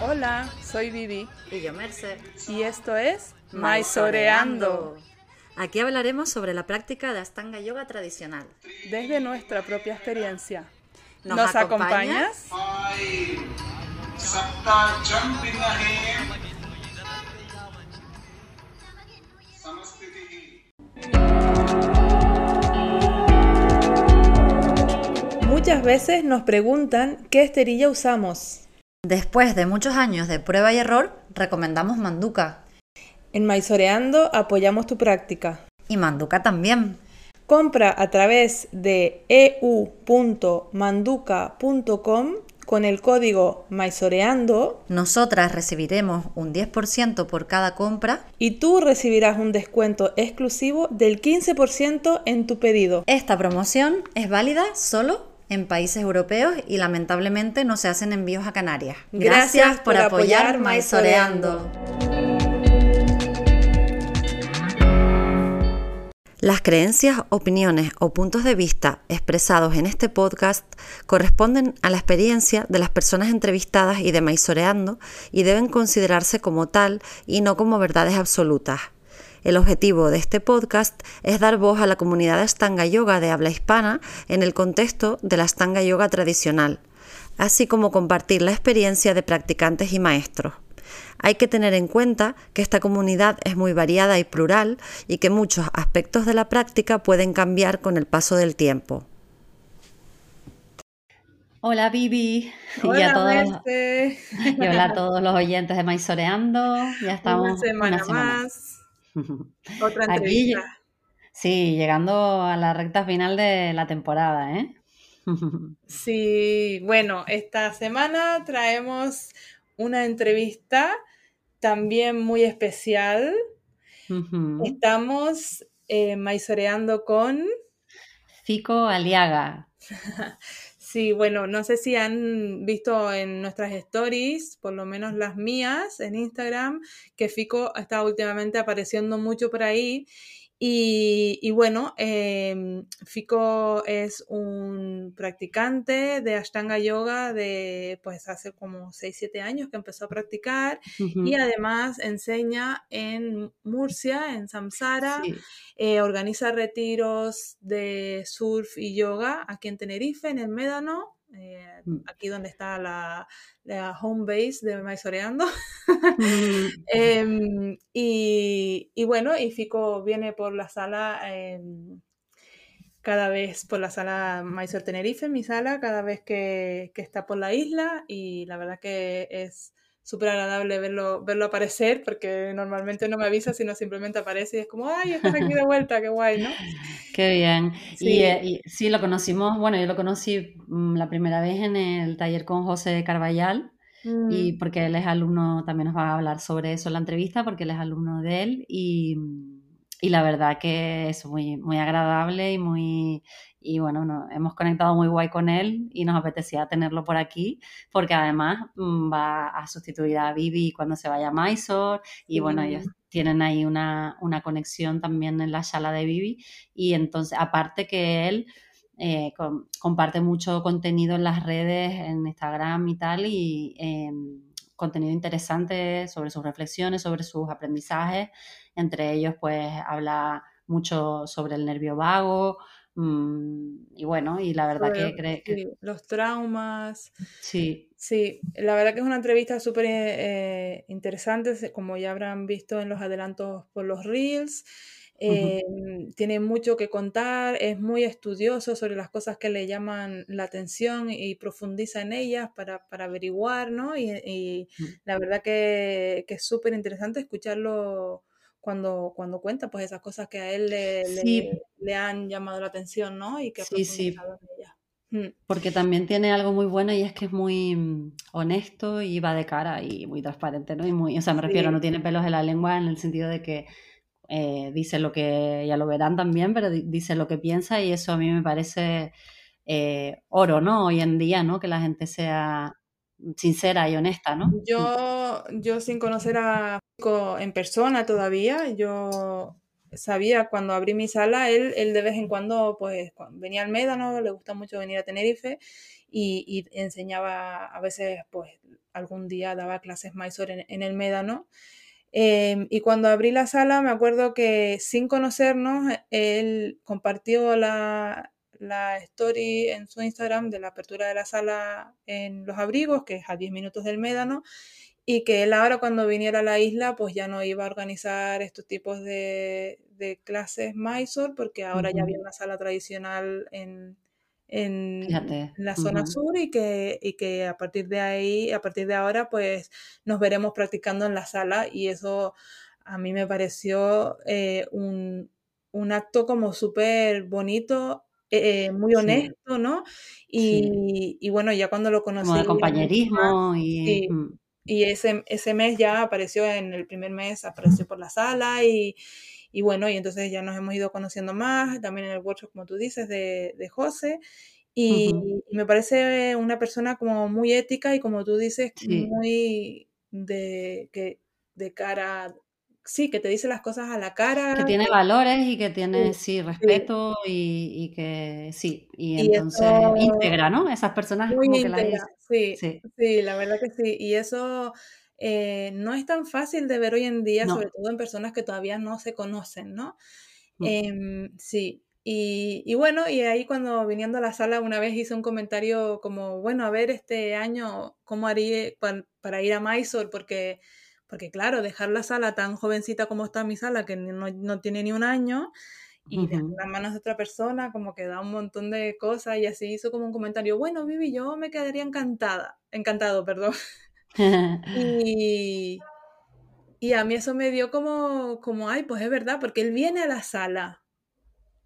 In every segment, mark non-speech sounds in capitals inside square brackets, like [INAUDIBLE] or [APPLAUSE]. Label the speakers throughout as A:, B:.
A: Hola, soy Vivi.
B: Y yo, Merce.
A: Y esto es Maisoreando.
B: Aquí hablaremos sobre la práctica de Astanga Yoga tradicional.
A: Desde nuestra propia experiencia.
B: ¿Nos
A: ¿Nos,
B: acompañas?
A: acompañas? Muchas veces nos preguntan qué esterilla usamos.
B: Después de muchos años de prueba y error, recomendamos Manduka.
A: En Maisoreando apoyamos tu práctica.
B: Y Manduka también.
A: Compra a través de eu.manduca.com con el código Maisoreando
B: Nosotras recibiremos un 10% por cada compra.
A: y tú recibirás un descuento exclusivo del 15% en tu pedido.
B: Esta promoción es válida solo en países europeos y lamentablemente no se hacen envíos a Canarias.
A: Gracias por apoyar Maizoreando.
B: Las creencias, opiniones o puntos de vista expresados en este podcast corresponden a la experiencia de las personas entrevistadas y de Maizoreando y deben considerarse como tal y no como verdades absolutas. El objetivo de este podcast es dar voz a la comunidad de Astanga Yoga de habla hispana en el contexto de la Astanga Yoga tradicional, así como compartir la experiencia de practicantes y maestros. Hay que tener en cuenta que esta comunidad es muy variada y plural y que muchos aspectos de la práctica pueden cambiar con el paso del tiempo. Hola Vivi y, a todos, [LAUGHS] y hola a todos los oyentes de Maizoreando. Ya estamos
A: Una semana
B: una semana
A: más. [LAUGHS] Otra
B: Aquí,
A: entrevista.
B: sí, llegando a la recta final de la temporada, ¿eh? [LAUGHS]
A: Sí, bueno, esta semana traemos una entrevista también muy especial. Estamos eh, maizoreando con...
B: Fico Aliaga. [LAUGHS]
A: Sí, bueno, no sé si han visto en nuestras stories, por lo menos las mías en Instagram, que Fico está últimamente apareciendo mucho por ahí. Y, y bueno, em, Fico es un practicante de Ashtanga Yoga de pues hace como 6, 7 años que empezó a practicar y además enseña en Murcia, en Samsara,
B: Sí.
A: eh, organiza retiros de surf y yoga aquí en Tenerife, en el Médano, eh,
B: Mm.
A: aquí donde está la, la home base de Maizoreando.
B: Mm. [LAUGHS]
A: Em, y, y bueno, y Fico viene por la sala em, cada vez por la sala Mysore Tenerife, mi sala, cada vez que, que está por la isla y la verdad que es súper agradable verlo, verlo aparecer porque normalmente no me avisa, sino simplemente aparece y es como, ay, estás aquí de vuelta, qué guay, ¿no? [LAUGHS]
B: Qué bien.
A: Sí.
B: Y, eh, y sí, lo conocimos, bueno, yo lo conocí mm, la primera vez en el taller con José Carballal. Y
A: Mm,
B: porque él es alumno, también nos va a hablar sobre eso en la entrevista, porque él es alumno de él y, y la verdad que es muy, muy agradable y muy, y bueno, no- hemos conectado muy guay con él y nos apetecía tenerlo por aquí, porque además mm, va a sustituir a Vivi cuando se vaya a Mysore y bueno, ellos tienen ahí una, una conexión también en la sala de Vivi y entonces, aparte que él eh, com- comparte mucho contenido en las redes, en Instagram y tal, y eh, contenido interesante sobre sus reflexiones, sobre sus aprendizajes. Entre ellos, pues habla mucho sobre el nervio vago. Mm, y bueno, y la verdad que,
A: Sobre,
B: cree que
A: sí, los traumas.
B: sí,
A: Sí, la verdad que es una entrevista súper eh, interesante, como ya habrán visto en los adelantos por los Reels. Eh, tiene mucho que contar, es muy estudioso sobre las cosas que le llaman la atención y profundiza en ellas para, para averiguar, ¿no? Y, y
B: mm,
A: la verdad que, que es súper interesante escucharlo cuando, cuando cuenta pues esas cosas que a él le,
B: sí,
A: le, le han llamado la atención, ¿no? Y que ha
B: sí, sí,
A: en ellas. Mm,
B: porque también tiene algo muy bueno y es que es muy mm, honesto y va de cara y muy transparente, ¿no? Y muy, o sea, me refiero,
A: Sí,
B: no tiene pelos en la lengua en el sentido de que eh, dice lo que, ya lo verán también, pero di- dice lo que piensa y eso a mí me parece eh, oro, ¿no? Hoy en día, ¿no? Que la gente sea sincera y honesta, ¿no?
A: Yo, yo sin conocer a Fico en persona todavía, yo sabía cuando abrí mi sala, él, él de vez en cuando pues venía al Médano, le gusta mucho venir a Tenerife y, enseñaba a veces pues algún día daba clases Mysore en, el Médano. Em, y cuando abrí la sala, me acuerdo que sin conocernos, él compartió la, la story en su Instagram de la apertura de la sala en Los Abrigos, que es a 10 minutos del Médano, y que él ahora cuando viniera a la isla, pues ya no iba a organizar estos tipos de, clases Mysore, porque ahora ya había una sala tradicional en, en, la zona sur y que, y que a partir de ahí, a partir de ahora, pues nos veremos practicando en la sala y eso a mí me pareció eh, un, un acto como súper bonito eh, muy honesto, ¿no? Y, bueno, ya cuando lo conocí...
B: Como de compañerismo y...
A: Mm. y ese, ese mes ya apareció, en el primer mes apareció por la sala y, y bueno, y entonces ya nos hemos ido conociendo más, también en el workshop, como tú dices, de, de José. Y, me parece una persona como muy ética y como tú dices, muy de, que, de cara sí, que te dice las cosas a la cara.
B: Que tiene valores y que tiene, sí, respeto Y, que sí, y, entonces íntegra, ¿no? Esas personas
A: como que las sí, sí, la verdad que sí. Y eso eh, no es tan fácil de ver hoy en día, sobre todo en personas que todavía no se conocen, ¿no? Em, sí. Y, y, bueno, y ahí cuando viniendo a la sala una vez hice un comentario como, bueno, a ver este año cómo haría para, para ir a Mysore, porque porque claro, dejar la sala tan jovencita como está mi sala, que no, tiene ni un año, y dejar las manos de otra persona, como que da un montón de cosas, y así hizo como un comentario, bueno, Vivi, yo me quedaría encantada, encantado, perdón. [LAUGHS] y, y a mí eso me dio como, como, ay, pues es verdad, porque él viene a la sala,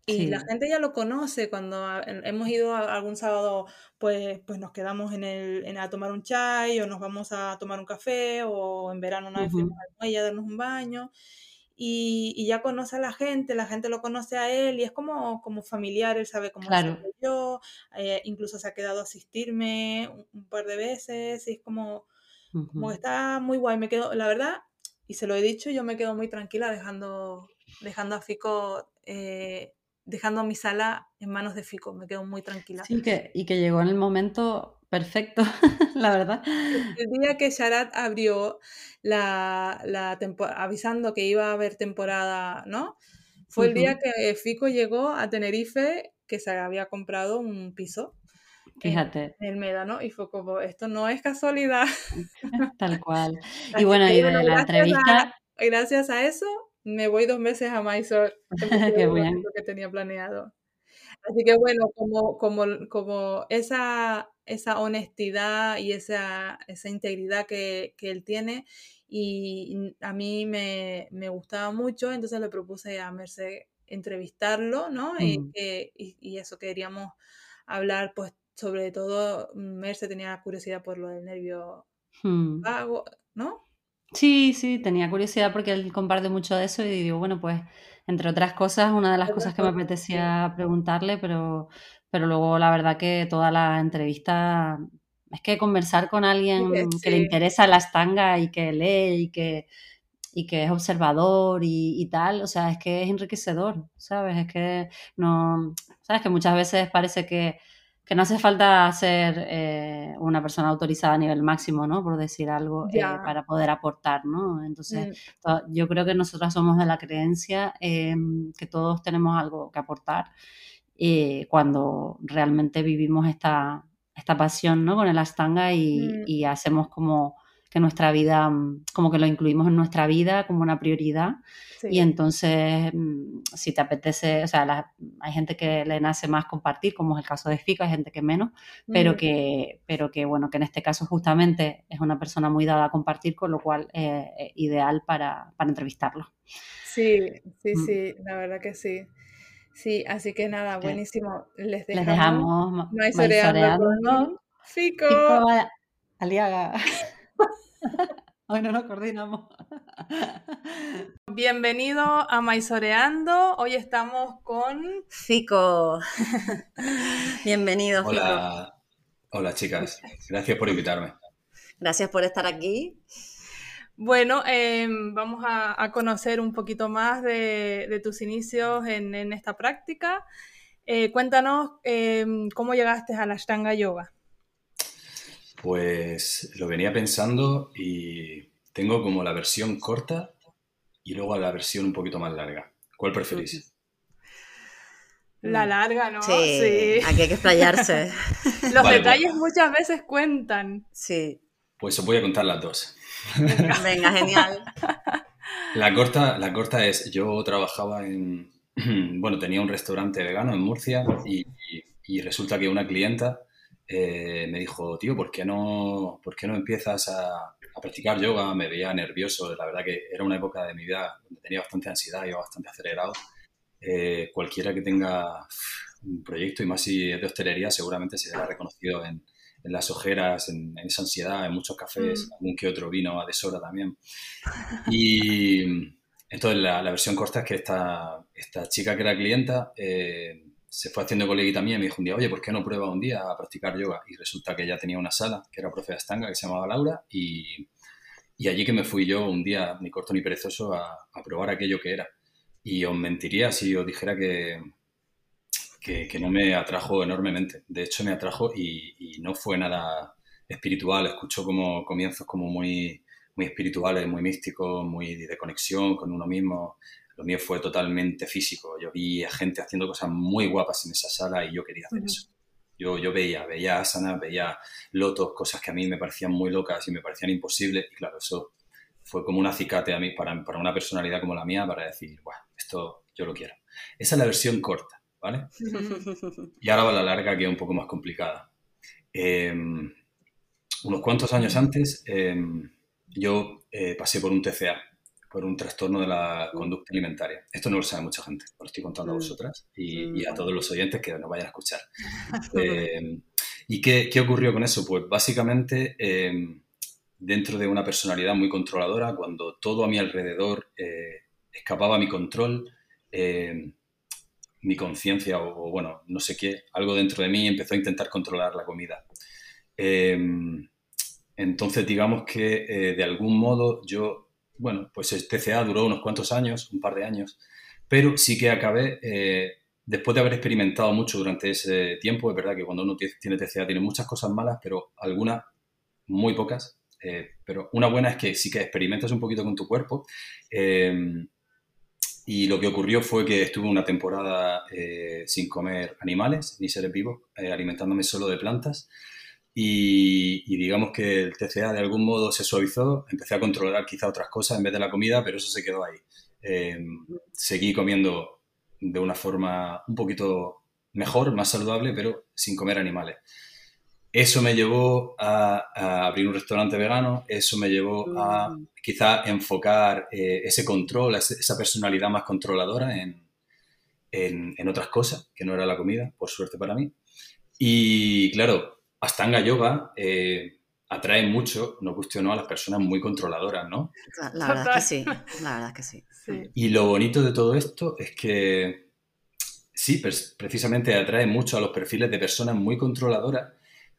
A: y la gente ya lo conoce cuando hemos ido a algún sábado, pues, pues nos quedamos en el, en a tomar un chai o nos vamos a tomar un café o en verano una vez fuimos a darnos un baño. Y, y, ya conoce a la gente, la gente lo conoce a él y es como, como familiar, él sabe cómo soy yo, eh, incluso se ha quedado a asistirme un, par de veces y es como, como está muy guay, me quedo, la verdad, y se lo he dicho, yo me quedo muy tranquila dejando, dejando a Fico eh, dejando mi sala en manos de Fico, me quedo muy tranquila.
B: Sí, que, y que llegó en el momento perfecto, [LAUGHS] la verdad.
A: El día que Sharat abrió la, la avisando que iba a haber temporada, ¿no? Fue el día que Fico llegó a Tenerife, que se había comprado un piso.
B: Fíjate.
A: En el Médano, y fue como, esto no es casualidad. [LAUGHS]
B: Tal cual. [LAUGHS] y bueno, y de la entrevista...
A: gracias a eso me voy dos meses a Mysore, [LAUGHS] Qué bueno. que tenía planeado. Así que bueno, como, como, como esa, esa honestidad y esa, esa integridad que, que, él tiene, y a mí me, me, gustaba mucho, entonces le propuse a Merce entrevistarlo, ¿no? Y, y, y, eso queríamos hablar, pues sobre todo, Merce tenía curiosidad por lo del nervio mm. vago, ¿no?
B: Sí, sí, tenía curiosidad porque él comparte mucho de eso y digo, bueno, pues entre otras cosas, una de las cosas que me apetecía preguntarle, pero, pero luego la verdad que toda la entrevista es que conversar con alguien que le interesa la estanga y que lee y que, y que es observador y, y, tal, o sea, es que es enriquecedor, ¿sabes? Es que no, ¿sabes? Que muchas veces parece que que no hace falta ser eh, una persona autorizada a nivel máximo, ¿no? Por decir algo, eh, para poder aportar, ¿no? Entonces, mm. yo creo que nosotras somos de la creencia em, que todos tenemos algo que aportar eh, cuando realmente vivimos esta, esta pasión, ¿no? Con el astanga y, mm. y hacemos como que nuestra vida, mm, como que lo incluimos en nuestra vida como una prioridad. Y entonces, mm, si te apetece, o sea, hay gente que le nace más compartir, como es el caso de Fico, hay gente que menos, pero, mm. que, pero que, bueno, que en este caso justamente es una persona muy dada a compartir, con lo cual es ideal para, para entrevistarlo.
A: Sí, sí, sí, la verdad que sí. Sí, así que nada, buenísimo. Les dejamos,
B: Les dejamos
A: Fico.
B: Fico Aliaga. [LAUGHS] [LAUGHS] Hoy no nos coordinamos. [LAUGHS]
A: Bienvenido a Maisoreando. Hoy estamos con
B: Fico. [LAUGHS] Bienvenido,
C: Hola. Hola, chicas. Gracias por invitarme.
B: Gracias por estar aquí.
A: Bueno, em, vamos a, conocer un poquito más de, tus inicios en, esta práctica. Eh, cuéntanos em, cómo llegaste a la Ashtanga Yoga.
C: Pues lo venía pensando y tengo como la versión corta y luego la versión un poquito más larga. ¿Cuál preferís?
A: La larga, ¿no?
B: Sí, aquí hay que explayarse. [LAUGHS]
A: Los detalles muchas veces cuentan.
B: Sí.
C: Pues os voy a contar las dos.
B: Venga, genial. [LAUGHS]
C: La corta, la corta es, yo trabajaba en, [CLEARS THROAT] bueno, tenía un restaurante vegano en Murcia y, resulta que una clienta eh, me dijo, tío, ¿por qué no, por qué no empiezas a, practicar yoga? Me veía nervioso, la verdad que era una época de mi vida donde tenía bastante ansiedad, iba bastante acelerado. Eh, cualquiera que tenga un proyecto, y más si es de hostelería, seguramente se será reconocido en, en las ojeras, en, esa ansiedad, en muchos cafés, mm. algún que otro vino a deshora también. Y entonces la, versión corta es que esta, esta chica que era clienta eh, se fue haciendo coleguita mía y me dijo un día, oye, ¿por qué no prueba un día a practicar yoga? Y resulta que ella tenía una sala, que era profe de Astanga, que se llamaba Laura, y, y allí que me fui yo un día, ni corto ni perezoso, a, a probar aquello que era. Y os mentiría si os dijera que, que, no me atrajo enormemente. De hecho, me atrajo y, no fue nada espiritual. Escucho como comienzos como muy, muy espirituales, muy místicos, muy de conexión con uno mismo. Lo mío fue totalmente físico. Yo vi a gente haciendo cosas muy guapas en esa sala y yo quería hacer eso. Yo, yo veía, veía asanas, veía lotos, cosas que a mí me parecían muy locas y me parecían imposibles. Y claro, eso fue como un acicate a mí para, para una personalidad como la mía para decir, bueno, esto yo lo quiero. Esa es la versión corta. ¿vale? y ahora va la larga, que es un poco más complicada. Em, unos cuantos años antes, em, yo eh, pasé por un TCA, por un trastorno de la conducta alimentaria. Esto no lo sabe mucha gente, lo estoy contando a mm. vosotras y, a mm. todos los oyentes que nos vayan a escuchar. [LAUGHS] Em, ¿Y qué, qué, ocurrió con eso? Pues básicamente, dentro de una personalidad muy controladora, cuando todo a mi alrededor eh, escapaba a mi control, mi conciencia o, bueno, no sé qué, algo dentro de mí empezó a intentar controlar la comida. Em, entonces, digamos que eh, de algún modo yo, bueno, pues este TCA duró unos cuantos años, un par de años, pero sí que acabé, eh, después de haber experimentado mucho durante ese tiempo, es verdad que cuando uno tiene TCA tiene muchas cosas malas, pero algunas, muy pocas, eh, pero una buena es que sí que experimentas un poquito con tu cuerpo em, y lo que ocurrió fue que estuve una temporada eh, sin comer animales ni seres vivos, alimentándome solo de plantas. Y, digamos que el TCA de algún modo se suavizó, empecé a controlar quizá otras cosas en vez de la comida, pero eso se quedó ahí. Em, seguí comiendo de una forma un poquito mejor, más saludable, pero sin comer animales. Eso me llevó a, abrir un restaurante vegano, eso me llevó a mm. quizá enfocar eh, ese control, esa personalidad más controladora en, en, otras cosas, que no era la comida, por suerte para mí. Y claro, Astanga Yoga eh, atrae mucho, no cuestionó a las personas muy controladoras, ¿no?
B: La verdad es que sí, la verdad es que sí.
C: Y lo bonito de todo esto es que sí, precisamente atrae mucho a los perfiles de personas muy controladoras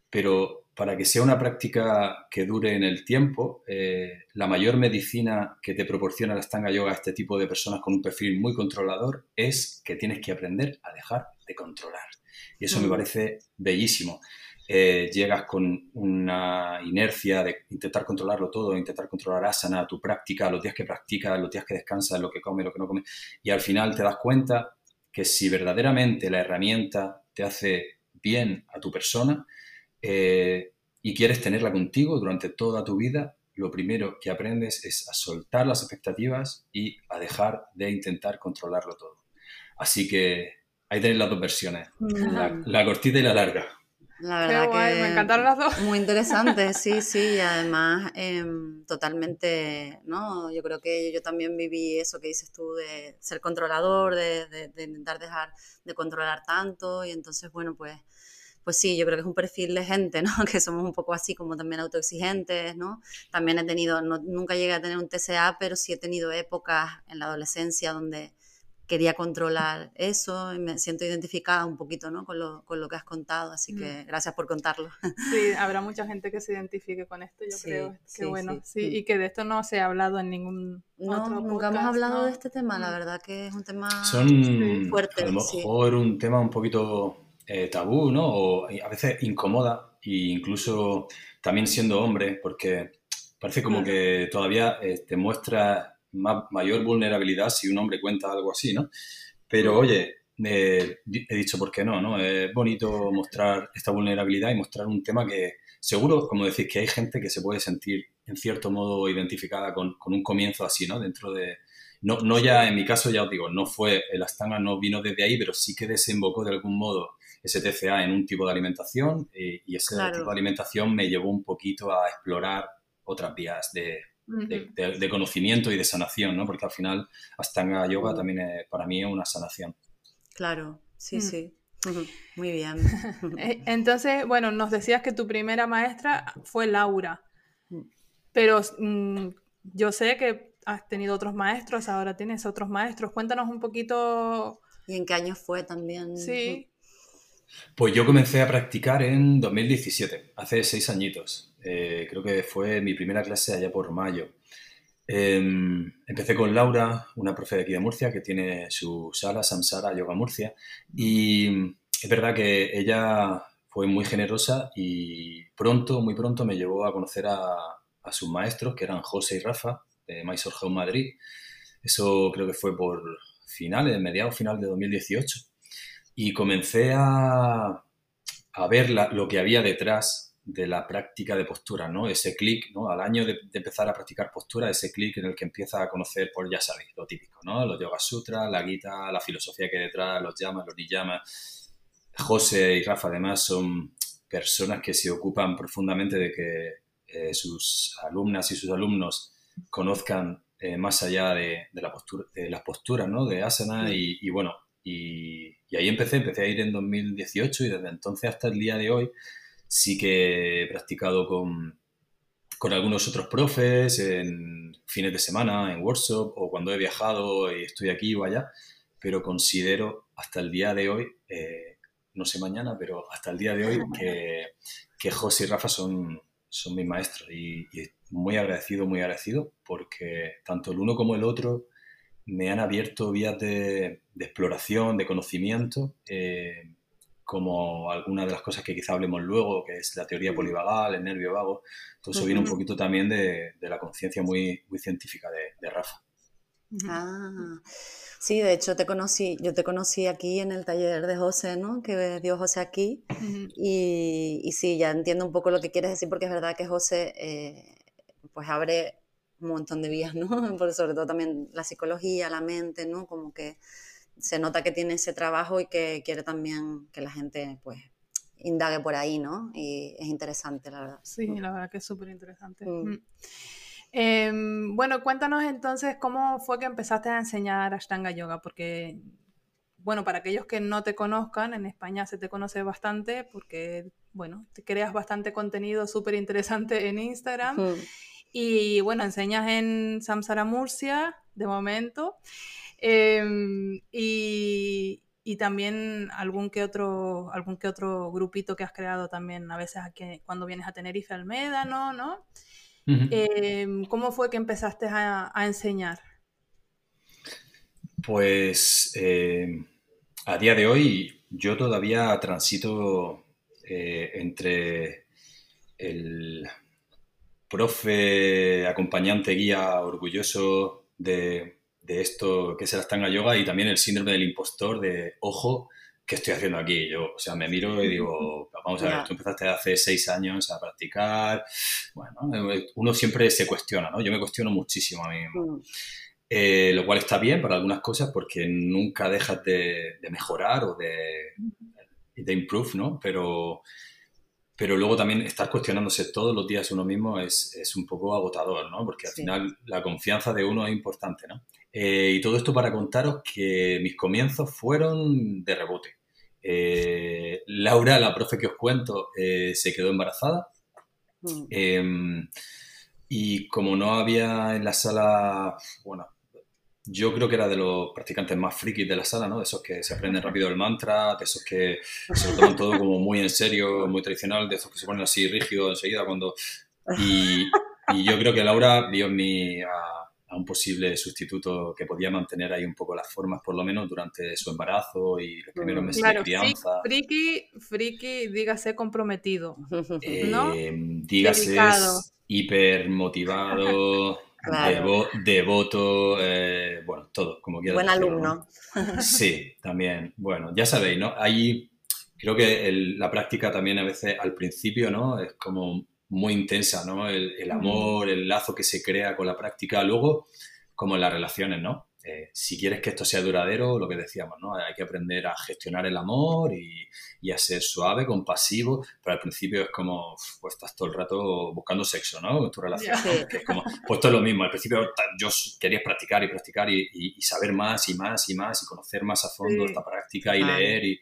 C: pero para que sea una práctica que dure en el tiempo, eh, la mayor medicina que te proporciona la Stanga Yoga a este tipo de personas con un perfil muy controlador es que tienes que aprender a dejar de controlar. Y eso me mm. parece bellísimo. Eh, llegas con una inercia de intentar controlarlo todo, intentar controlar asana, tu práctica, los días que practicas, los días que descansas, lo que comes, lo que no comes, y al final te das cuenta que si verdaderamente la herramienta te hace bien a tu persona, eh, y quieres tenerla contigo durante toda tu vida, lo primero que aprendes es a soltar las expectativas y a dejar de intentar controlarlo todo. Así que ahí tenéis las dos versiones, la, cortita y la larga.
B: La verdad que me encantaron las dos. Muy interesante, [LAUGHS] sí, sí, y además em, totalmente, ¿no? Yo creo que yo también viví eso que dices tú de ser controlador, de, de intentar dejar de controlar tanto, y entonces, bueno, pues pues sí, yo creo que es un perfil de gente, ¿no? [LAUGHS] Que somos un poco así como también autoexigentes, ¿no? También he tenido, nunca llegué a tener un TCA, pero sí he tenido épocas en la adolescencia donde quería controlar eso y me siento identificada un poquito ¿no? con, lo, con lo que has contado, así
A: Mm.
B: que gracias por contarlo.
A: Sí, [LAUGHS] habrá mucha gente que se identifique con esto, yo
B: Sí,
A: creo. Qué
B: sí,
A: bueno.
B: sí.
A: Sí, y que de esto no se ha hablado en ningún
B: No,
A: otro
B: nunca hemos
A: podcast,
B: hablado
A: ¿no?
B: de este tema, la
A: Mm.
B: verdad que es un tema...
C: Son
B: fuerte,
C: a lo
B: sí.
C: mejor un tema un poquito eh, tabú, ¿no? O a veces incomoda, e incluso también siendo hombre, porque parece como que todavía eh, te muestra ma- mayor vulnerabilidad si un hombre cuenta algo así, ¿no? Pero oye, eh, he dicho por qué no, ¿no? Es bonito mostrar esta vulnerabilidad y mostrar un tema que seguro, como decís, que hay gente que se puede sentir en cierto modo identificada con, con un comienzo así, ¿no? Dentro de, no, no ya, en mi caso, ya os digo, no fue, el Astana no vino desde ahí, pero sí que desembocó de algún modo ese TCA en un tipo de alimentación eh, y ese
B: Claro.
C: tipo de alimentación me llevó un poquito a explorar otras vías de, de-
A: Ujú.
C: de- de conocimiento y de sanación, ¿no? Porque al final Astanga Yoga
B: Ujú.
C: también es, para mí es una sanación.
B: Claro, sí,
A: Mm.
B: sí. Muy bien. [LAUGHS]
A: Eh, Entonces, bueno, nos decías que tu primera maestra fue Laura,
B: Mm.
A: pero mm, yo sé que has tenido otros maestros, ahora tienes otros maestros. Cuéntanos un poquito,
B: ¿Y en qué año fue también?
A: sí,
C: Pues yo comencé a practicar en 2017, hace seis añitos. Eh, creo que fue mi primera clase allá por mayo. Em, empecé con Laura, una profe de aquí de Murcia que tiene su sala Samsara Yoga Murcia. Y es verdad que ella fue muy generosa y pronto, muy pronto me llevó a conocer a, a sus maestros, que eran José y Rafa, de Mysore House Madrid. Eso creo que fue por finales, mediados final de 2018 y comencé a, a ver la- lo que había detrás de la práctica de postura, ¿no? Ese clic, ¿no? Al año de, de empezar a practicar postura, ese clic en el que empieza a conocer, pues ya sabéis, lo típico, ¿no? Los Yoga Sutras, la Gita, la filosofía que hay detrás, los llamas, los niyamas. José y Rafa, además, son personas que se ocupan profundamente de que eh, sus alumnas y sus alumnos conozcan eh, más allá de, de la postura, de las posturas, ¿no? De asana y, y bueno, y, y ahí empecé, empecé a ir en 2018 y desde entonces hasta el día de hoy sí que he practicado con, con algunos otros profes en fines de semana, en workshop o cuando he viajado y estoy aquí o allá, pero considero hasta el día de hoy, eh, no sé mañana, pero hasta el día de hoy [LAUGHS] que, que José y Rafa son, son mis maestros y, y muy agradecido, muy agradecido porque tanto el uno como el otro me han abierto vías de, de exploración, de conocimiento, eh, como algunas de las cosas que quizá hablemos luego, que es la teoría polivagal, el nervio vago. Todo eso viene un poquito también de, de la conciencia muy, muy científica de, de Rafa.
B: Ah, sí, de hecho te conocí, yo te conocí aquí en el taller de José, ¿no? Que dio José aquí.
A: Ujú.
B: Y, y sí, ya entiendo un poco lo que quieres decir, porque es verdad que José eh, pues abre un montón de vías, ¿no? [LAUGHS] Por- sobre todo también la psicología, la mente, ¿no? Como que se nota que tiene ese trabajo y que quiere también que la gente pues indague por ahí, ¿no? Y es interesante, la verdad.
A: Sí, la verdad que es súper interesante.
B: Mm.
A: Mm. Em, bueno, cuéntanos entonces cómo fue que empezaste a enseñar Ashtanga Yoga, porque, bueno, para aquellos que no te conozcan, en España se te conoce bastante porque, bueno, te creas bastante contenido súper interesante en Instagram
B: Mm.
A: y, bueno, enseñas en Samsara Murcia de momento em, y, y también algún que otro algún que otro grupito que has creado también a veces aquí, cuando vienes a Tenerife al Médano, ¿no? Em, ¿Cómo fue que empezaste a, a enseñar?
C: Pues eh, a día de hoy yo todavía transito eh, entre el profe, acompañante, guía orgulloso de, de esto que es el Astanga Yoga y también el síndrome del impostor de, ojo, ¿qué estoy haciendo aquí? Yo, o sea, me miro y digo, vamos a ver, tú empezaste hace seis años a practicar. Bueno, uno siempre se cuestiona, ¿no? Yo me cuestiono muchísimo a mí mismo.
B: Mm.
C: Eh, lo cual está bien para algunas cosas porque nunca dejas de, de mejorar o de, de improve, ¿no? Pero, pero luego también estar cuestionándose todos los días uno mismo es, es un poco agotador, ¿no? Porque al
B: Sí.
C: final la confianza de uno es importante, ¿no? Eh, y todo esto para contaros que mis comienzos fueron de rebote. Eh, Laura, la profe que os cuento, eh, se quedó embarazada
B: Mm.
C: eh, y como no había en la sala, bueno, yo creo que era de los practicantes más frikis de la sala, ¿no? De esos que se aprenden rápido el mantra, de esos que se lo toman todo como muy en serio, muy tradicional, de esos que se ponen así rígidos enseguida cuando... Y, yo creo que Laura vio en mí a, un posible sustituto que podía mantener ahí un poco las formas, por lo menos durante su embarazo y los primeros meses de crianza.
A: Friki, friki, dígase comprometido, ¿no?
C: Eh, dígase hiper motivado [LAUGHS] devoto, eh, bueno, todo, como quieras.
B: Buen alumno.
C: Sí, también. Bueno, ya sabéis, ¿no? Ahí creo que la práctica también a veces al principio, ¿no? Es como muy intensa, ¿no? El, amor, el lazo que se crea con la práctica. Luego, como en las relaciones, ¿no? Eh, si quieres que esto sea duradero, lo que decíamos, ¿no? Hay que aprender a gestionar el amor y, a ser suave, compasivo, pero al principio es como, pues estás todo el rato buscando sexo, ¿no? En tu relación. es como, pues es lo mismo. Al principio yo quería practicar y practicar y, saber más y más y más y conocer más a fondo esta práctica y leer y,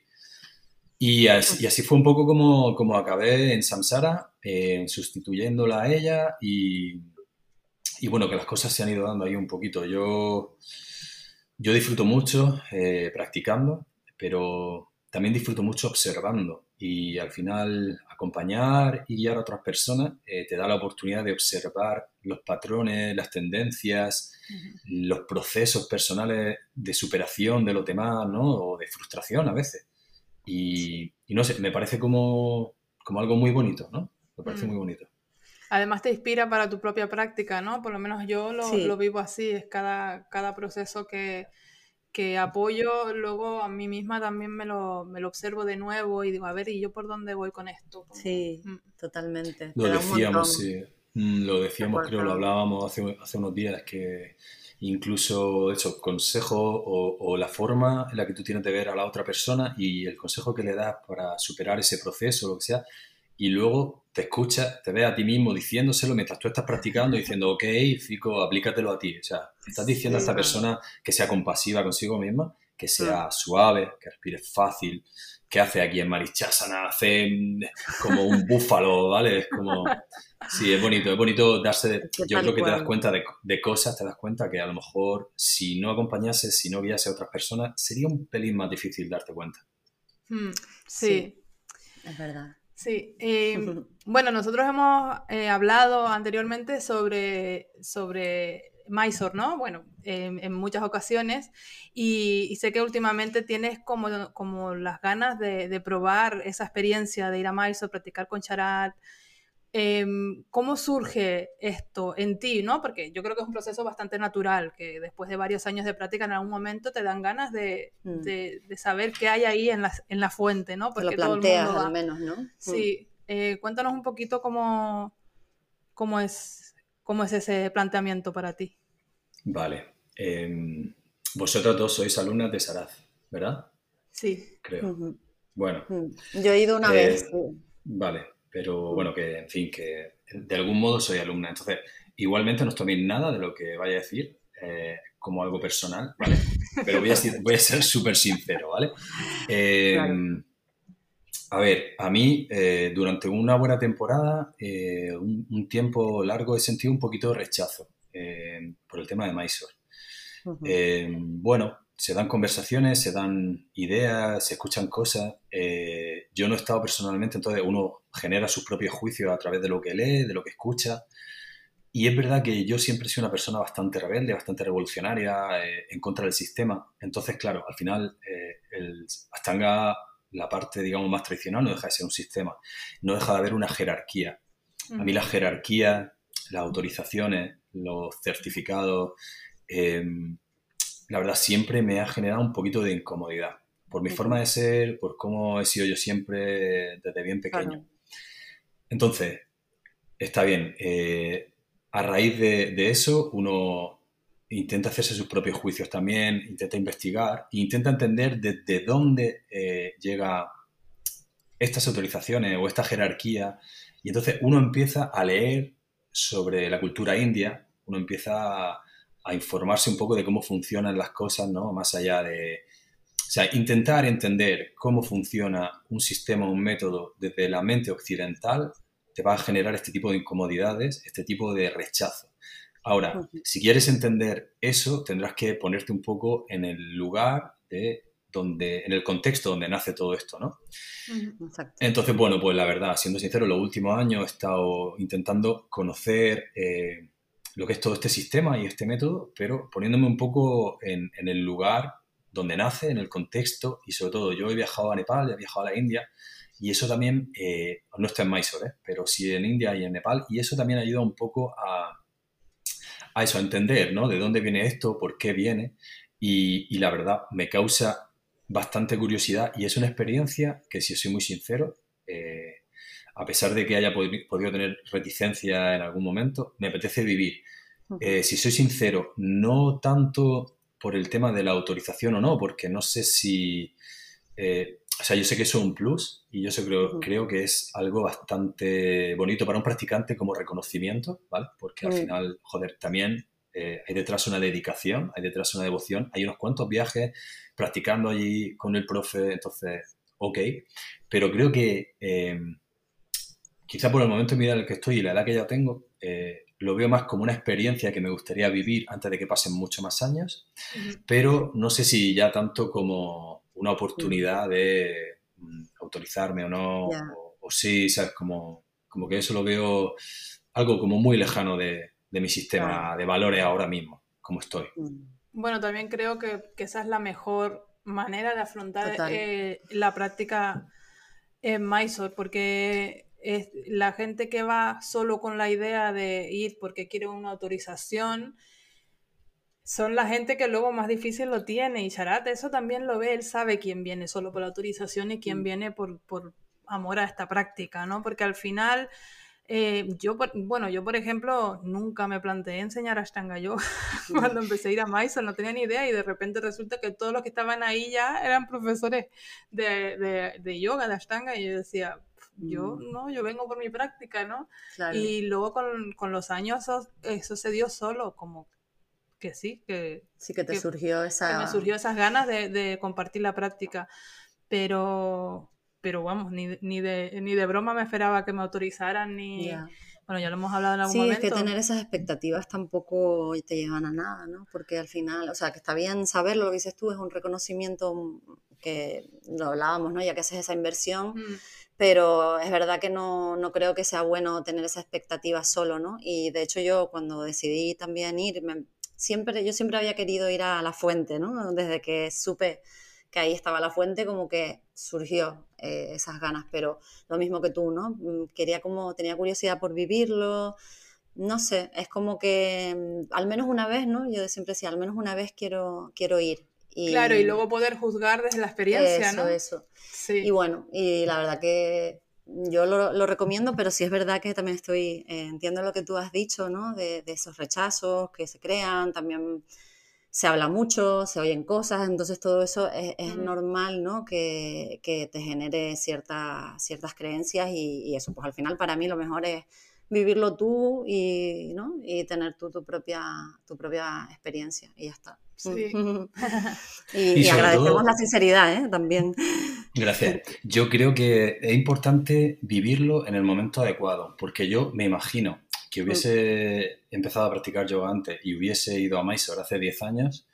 C: y así, fue un poco como, como acabé en Samsara, eh, sustituyéndola a ella y, y bueno, que las cosas se han ido dando ahí un poquito. Yo yo disfruto mucho eh, practicando, pero también disfruto mucho observando y al final acompañar y guiar a otras personas eh, te da la oportunidad de observar los patrones, las tendencias, los procesos personales de superación de los demás, ¿no? O de frustración a veces. Y, no sé, me parece como, como, algo muy bonito, ¿no? Me parece mm. muy bonito.
A: Además te inspira para tu propia práctica, ¿no? Por lo menos yo lo, vivo así, es cada, cada proceso que, apoyo, luego a mí misma también me lo, me lo, observo de nuevo y digo, a ver, ¿y yo por dónde voy con esto?
B: Sí, mm. totalmente.
C: Lo decíamos, sí. Mm, lo decíamos, creo, lo hablábamos hace, hace unos días, que incluso, eso, consejo o, o, la forma en la que tú tienes de ver a la otra persona y el consejo que le das para superar ese proceso, lo que sea, y luego te escuchas, te ves a ti mismo diciéndoselo mientras tú estás practicando, diciendo, ok, Fico, aplícatelo a ti. O sea, estás diciendo a esta persona que sea compasiva consigo misma, que sea suave, que respire fácil, que hace aquí en Marichasana, hace como un búfalo, ¿vale? Es como... Sí, es bonito, es bonito darse... yo creo que te das cuenta de, cosas, te das cuenta que a lo mejor si no acompañases, si no guiase a otras personas, sería un pelín más difícil darte cuenta.
A: Hmm, sí.
B: Es verdad.
A: Sí, em, [LAUGHS] bueno, nosotros hemos eh, hablado anteriormente sobre, sobre Mysore, ¿no? Bueno, en muchas ocasiones y, sé que últimamente tienes como, como las ganas de, de, probar esa experiencia de ir a Mysore, practicar con Charat, Em, ¿Cómo surge esto en ti? ¿no? Porque yo creo que es un proceso bastante natural, que después de varios años de práctica en algún momento te dan ganas de, mm. de, saber qué hay ahí en la, en la fuente, ¿no?
B: Porque lo planteas al menos, ¿no? Mm.
A: Sí. Eh, cuéntanos un poquito cómo, cómo, es, cómo es ese planteamiento para ti.
C: Vale. Em, vosotros dos sois alumnas de Saraz, ¿verdad?
A: Sí.
C: Creo. Bueno.
B: Yo he ido una vez. Eh,
C: vale pero bueno, que en fin, que de algún modo soy alumna. Entonces, igualmente no os toméis nada de lo que vaya a decir eh, como algo personal, ¿vale? [LAUGHS] Pero voy a, voy a ser súper sincero, ¿vale? Eh, a ver, a mí eh, durante una buena temporada, un, tiempo largo, he sentido un poquito de rechazo por el tema de Mysore. bueno, se dan conversaciones, se dan ideas, se escuchan cosas. Eh, yo no he estado personalmente, entonces uno genera sus propios juicios a través de lo que lee, de lo que escucha. Y es verdad que yo siempre he sido una persona bastante rebelde, bastante revolucionaria, eh, en contra del sistema. Entonces, claro, al final eh, el Astanga, la parte, digamos, más tradicional, no deja de ser un sistema. No deja de haber una jerarquía. A mí la jerarquía, las autorizaciones, los certificados, la verdad siempre me ha generado un poquito de incomodidad, por mi forma de ser, por cómo he sido yo siempre desde bien pequeño. Entonces, está bien, eh, a raíz de, eso uno intenta hacerse sus propios juicios también, intenta investigar e intenta entender desde dónde eh, llega estas autorizaciones o esta jerarquía. Y entonces uno empieza a leer sobre la cultura india, uno empieza a, informarse un poco de cómo funcionan las cosas, ¿no? Más allá de... O sea, intentar entender cómo funciona un sistema, un método desde la mente occidental te va a generar este tipo de incomodidades, este tipo de rechazo. Ahora, si quieres entender eso, tendrás que ponerte un poco en el lugar de donde, en el contexto donde nace todo esto, ¿no? Entonces, bueno, pues la verdad, siendo sincero, los últimos años he estado intentando conocer eh, lo que es todo este sistema y este método, pero poniéndome un poco en, el lugar donde nace, en el contexto y sobre todo yo he viajado a Nepal, he viajado a la India y eso también, eh, no está en Mysore, ¿eh? pero sí en India y en Nepal y eso también ayuda un poco a, a eso, a entender, ¿no? De dónde viene esto, por qué viene y, y la verdad me causa bastante curiosidad y es una experiencia que, si soy muy sincero, eh, a pesar de que haya podido tener reticencia en algún momento, me apetece vivir. Eh, si soy sincero, no tanto por el tema de la autorización o no, porque no sé si... Eh, o sea, yo sé que eso es un plus y yo creo, creo que es algo bastante bonito para un practicante como reconocimiento, ¿vale? Porque al final, joder, también hay detrás una dedicación, hay detrás una devoción, hay unos cuantos viajes practicando allí con el profe, entonces, ok, pero creo que eh, quizá por el momento en mi vida en el que estoy y la edad que ya tengo, eh, lo veo más como una experiencia que me gustaría vivir antes de que pasen muchos más años, pero no sé si ya tanto como una oportunidad de mm, autorizarme o no, o, sí, ¿sabes? Como, como que eso lo veo algo como muy lejano de, mi sistema de valores ahora mismo, como estoy. Mm.
A: Bueno, también creo que, esa es la mejor manera de afrontar eh, la práctica en Mysore, porque es la gente que va solo con la idea de ir porque quiere una autorización, son la gente que luego más difícil lo tiene. Y Sharat eso también lo ve, él sabe quién viene solo por la autorización y quién mm. viene por, por amor a esta práctica, ¿no? Porque al final eh, yo, bueno, yo por ejemplo nunca me planteé enseñar Ashtanga Yoga [LAUGHS] cuando [LAUGHS] empecé a ir a Mysore, no tenía ni idea y de repente resulta que todos los que estaban ahí ya eran profesores de, de, yoga, de Ashtanga y yo decía, yo mm. no, yo vengo por mi práctica, ¿no? Y luego con, con los años eso, se dio solo, como que sí, que...
B: Sí, que te surgió esa...
A: Que me surgió esas ganas de, de compartir la práctica, pero pero vamos, ni, ni, de, ni de broma me esperaba que me autorizaran, ni... Bueno, ya lo hemos hablado en algún momento.
B: Sí, es que tener esas expectativas tampoco te llevan a nada, ¿no? Porque al final, o sea, que está bien saberlo, lo que dices tú, es un reconocimiento que lo hablábamos, ¿no? Ya que haces esa inversión, mm. pero es verdad que no, no, creo que sea bueno tener esa expectativa solo, ¿no? Y de hecho yo cuando decidí también ir, siempre, yo siempre había querido ir a la fuente, ¿no? Desde que supe que ahí estaba la fuente, como que surgió eh, esas ganas, pero lo mismo que tú, ¿no? Mm, quería como, tenía curiosidad por vivirlo, no sé, es como que mm, al menos una vez, ¿no? Yo siempre decía, al menos una vez quiero, quiero ir.
A: Y, claro, y luego poder juzgar desde la experiencia,
B: ¿no? Eso, sí. Y bueno, y la verdad que yo lo, recomiendo, pero sí es verdad que también estoy, eh, entiendo lo que tú has dicho, ¿no? De, de, esos rechazos que se crean, también se habla mucho, se oyen cosas, entonces todo eso es, normal, ¿no? Que, te genere ciertas creencias y, eso, pues al final para mí lo mejor es vivirlo tú y, ¿no? y tener tú tu propia, tu propia experiencia y ya está. Sí. [LAUGHS] y, agradecemos la sinceridad ¿eh? también.
C: Gracias. Yo creo que es importante vivirlo en el momento adecuado, porque yo me imagino que hubiese empezado a practicar yoga antes y hubiese ido a Mysore hace 10 años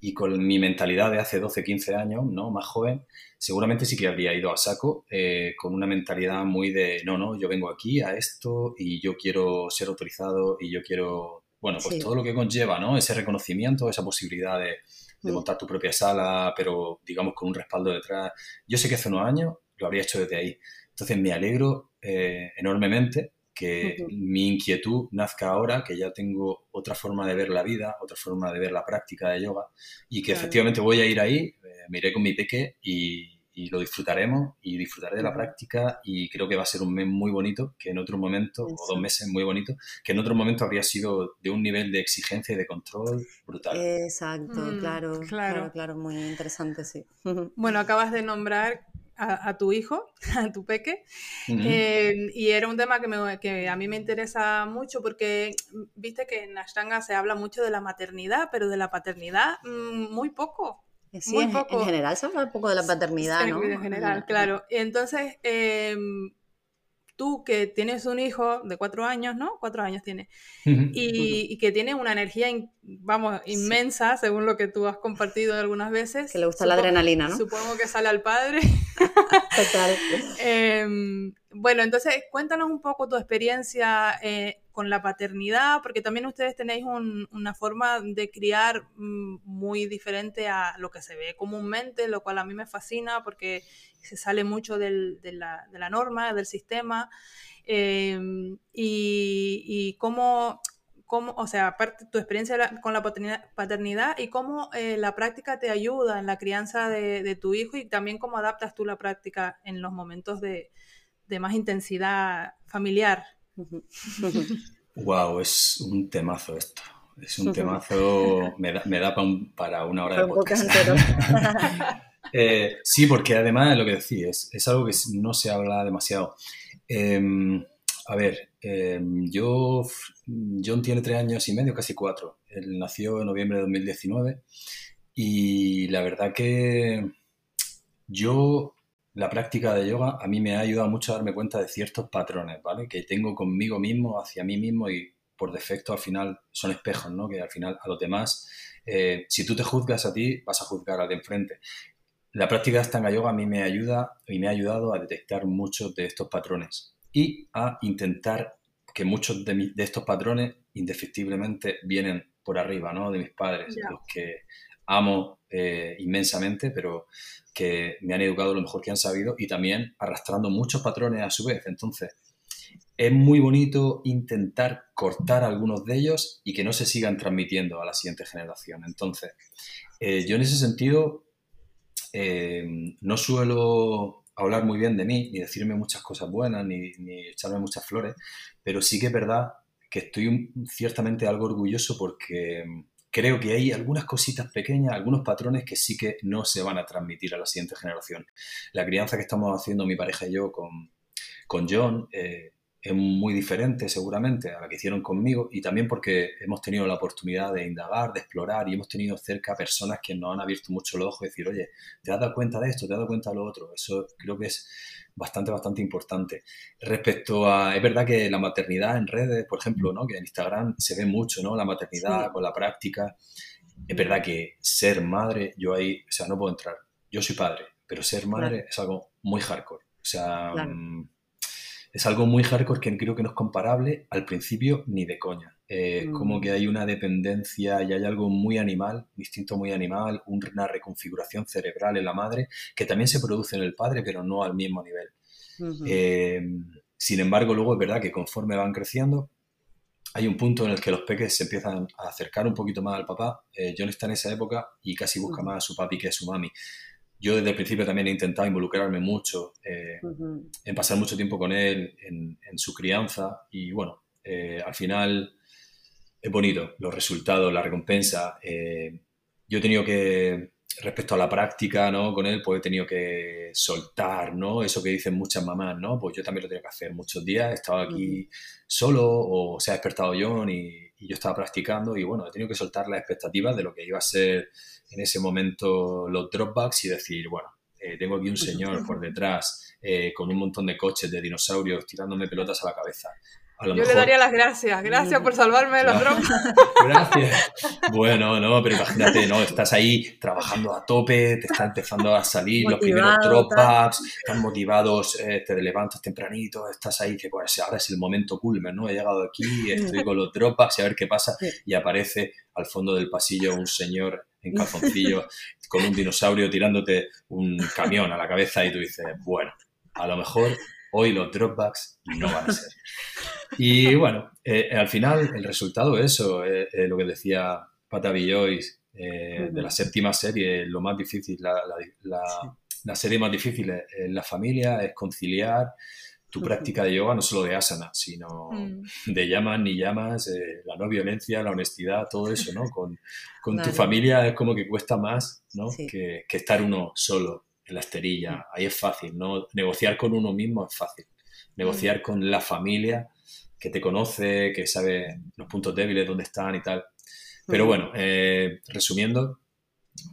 C: y con mi mentalidad de hace 12, 15 años, ¿no? Más joven, seguramente sí que habría ido a saco eh, con una mentalidad muy de, no, no, yo vengo aquí a esto y yo quiero ser autorizado y yo quiero, bueno, pues todo lo que conlleva, ¿no? Ese reconocimiento, esa posibilidad de, mm. montar tu propia sala, pero digamos con un respaldo detrás. Yo sé que hace unos años lo habría hecho desde ahí. Entonces me alegro eh, enormemente que mi inquietud nazca ahora, que ya tengo otra forma de ver la vida, otra forma de ver la práctica de yoga y que efectivamente voy a ir ahí, eh, me iré con mi peque y, lo disfrutaremos y disfrutaré de la práctica y creo que va a ser un mes muy bonito, que en otro momento, o dos meses muy bonitos, que en otro momento habría sido de un nivel de exigencia y de control brutal.
B: Exacto, mm, claro, claro, claro, muy interesante, sí. [LAUGHS]
A: Bueno, acabas de nombrar a, tu hijo, [LAUGHS] a tu peque. Eh, y era un tema que, me, que, a mí me interesa mucho porque viste que en Ashtanga se habla mucho de la maternidad, pero de la paternidad mm, muy poco.
B: Sí, muy poco. en general se habla poco de la paternidad, ¿no?
A: En general, claro. Entonces, em, tú que tienes un hijo de cuatro años, ¿no? Cuatro años tiene, y, que tiene una energía, vamos, inmensa, según lo que tú has compartido algunas veces.
B: Que le gusta la adrenalina, ¿no?
A: Supongo que sale al padre. [LAUGHS] Total. [LAUGHS] Em, bueno, entonces cuéntanos un poco tu experiencia eh, con la paternidad, porque también ustedes tenéis una forma de criar mm, muy diferente a lo que se ve comúnmente, lo cual a mí me fascina porque se sale mucho de, la, norma, del sistema. Em, y, cómo, cómo, o sea, aparte tu experiencia con la paternidad, y cómo eh, la práctica te ayuda en la crianza de, tu hijo y también cómo adaptas tú la práctica en los momentos de, de más intensidad familiar.
C: Wow, es un temazo esto. Es un temazo, me da, me da para una hora de podcast. [LAUGHS] eh, sí, porque además lo que decís, es, algo que no se habla demasiado. Em, a ver, em, yo, John tiene tres años y medio, casi cuatro. Él nació en noviembre de 2019 y la verdad que yo la práctica de yoga a mí me ha ayudado mucho a darme cuenta de ciertos patrones, ¿vale? Que tengo conmigo mismo, hacia mí mismo y por defecto al final son espejos, ¿no? Que al final a los demás, eh, si tú te juzgas a ti, vas a juzgar al de enfrente. La práctica de Astanga Yoga a mí me ayuda y me ha ayudado a detectar muchos de estos patrones y a intentar que muchos de, estos patrones indefectiblemente vienen por arriba, ¿no? De mis padres, los que amo eh, inmensamente, pero que me han educado lo mejor que han sabido y también arrastrando muchos patrones a su vez. Entonces, es muy bonito intentar cortar algunos de ellos y que no se sigan transmitiendo a la siguiente generación. Entonces, eh, yo en ese sentido eh, no suelo hablar muy bien de mí, ni decirme muchas cosas buenas, ni, ni, echarme muchas flores, pero sí que es verdad que estoy ciertamente algo orgulloso porque creo que hay algunas cositas pequeñas, algunos patrones que sí que no se van a transmitir a la siguiente generación. La crianza que estamos haciendo mi pareja y yo con, con John eh, es muy diferente seguramente a la que hicieron conmigo y también porque hemos tenido la oportunidad de indagar, de explorar y hemos tenido cerca personas que nos han abierto mucho los ojos y decir, oye, ¿te has dado cuenta de esto? ¿Te has dado cuenta de lo otro? Eso creo que es bastante, bastante importante. Respecto a, es verdad que la maternidad en redes, por ejemplo, ¿no? que en Instagram se ve mucho, ¿no? La maternidad con la práctica. Es verdad que ser madre, yo ahí, o sea, no puedo entrar. Yo soy padre, pero ser madre es algo muy hardcore. O sea, mm, es algo muy hardcore que creo que no es comparable al principio ni de coña. Eh, Como que mm. hay una dependencia y hay algo muy animal, instinto muy animal, una reconfiguración cerebral en la madre que también se produce en el padre, pero no al mismo nivel. Eh, sin embargo, luego es verdad que conforme van creciendo, hay un punto en el que los peques se empiezan a acercar un poquito más al papá. Eh, John está en esa época y casi busca más a su papi que a su mami yo desde el principio también he intentado involucrarme mucho, eh, en pasar mucho tiempo con él, en, su crianza y bueno, eh, al final es bonito los resultados, la recompensa. Eh, yo he tenido que, respecto a la práctica, ¿no? Con él, pues he tenido que soltar, ¿no? Eso que dicen muchas mamás, ¿no? Pues yo también lo tengo que hacer. Muchos días he estado aquí solo o se ha despertado John y, y yo estaba practicando y bueno, he tenido que soltar las expectativas de lo que iba a ser en ese momento los dropbacks y decir, bueno, eh, tengo aquí un señor por detrás eh, con un montón de coches de dinosaurios tirándome pelotas a la cabeza.
A: Yo le daría las gracias. Gracias por salvarme de los drops. [LAUGHS]
C: Gracias. Bueno, no, pero imagínate, ¿no? Estás ahí trabajando a tope, te está empezando a salir los primeros dropbacks, están motivados, eh, te levantas tempranito, estás ahí, que pues ahora es el momento culmen, ¿no? He llegado aquí, estoy con los dropbacks y a ver qué pasa. Y aparece al fondo del pasillo un señor en [LAUGHS] calzoncillo con un dinosaurio tirándote un camión a la cabeza y tú dices, bueno, a lo mejor hoy los dropbacks no van a ser. Y bueno, eh, al final el resultado es eso, eh, eh, lo que decía Pata Joyce de la séptima serie, lo más difícil, la, la, serie más difícil en la familia es conciliar tu práctica de yoga, no solo de asana, sino mm. de llamas ni llamas, la no violencia, la honestidad, todo eso, ¿no? Con, con tu familia es como que cuesta más, ¿no? Que, que estar uno solo en la esterilla. Ahí es fácil, ¿no? Negociar con uno mismo es fácil. Negociar mm. con la familia que te conoce, que sabe los puntos débiles, dónde están y tal. Pero mm. bueno, eh, resumiendo,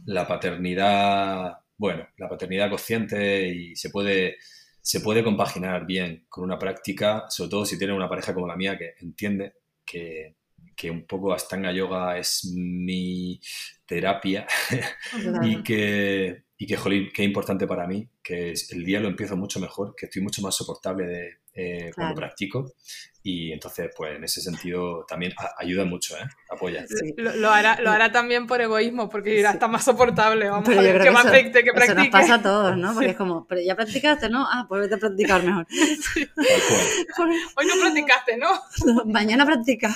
C: la paternidad, bueno, la paternidad consciente y se puede, se puede compaginar bien con una práctica, sobre todo si tienes una pareja como la mía que entiende que, que un poco Astanga Yoga es mi terapia [LAUGHS] y que, y que, jolín, qué importante para mí, que el día lo empiezo mucho mejor, que estoy mucho más soportable de, eh, cuando practico y entonces, pues en ese sentido también ayuda mucho, ¿eh? Apoya.
A: Lo, hará, lo hará también por egoísmo, porque dirá, está más soportable, vamos a ver qué más afecte, que practique.
B: Eso nos pasa a todos, ¿no? Porque es como, pero ya practicaste, ¿no? Ah, pues vete a practicar mejor. [LAUGHS]
A: Hoy no practicaste, ¿no?
B: Mañana practica.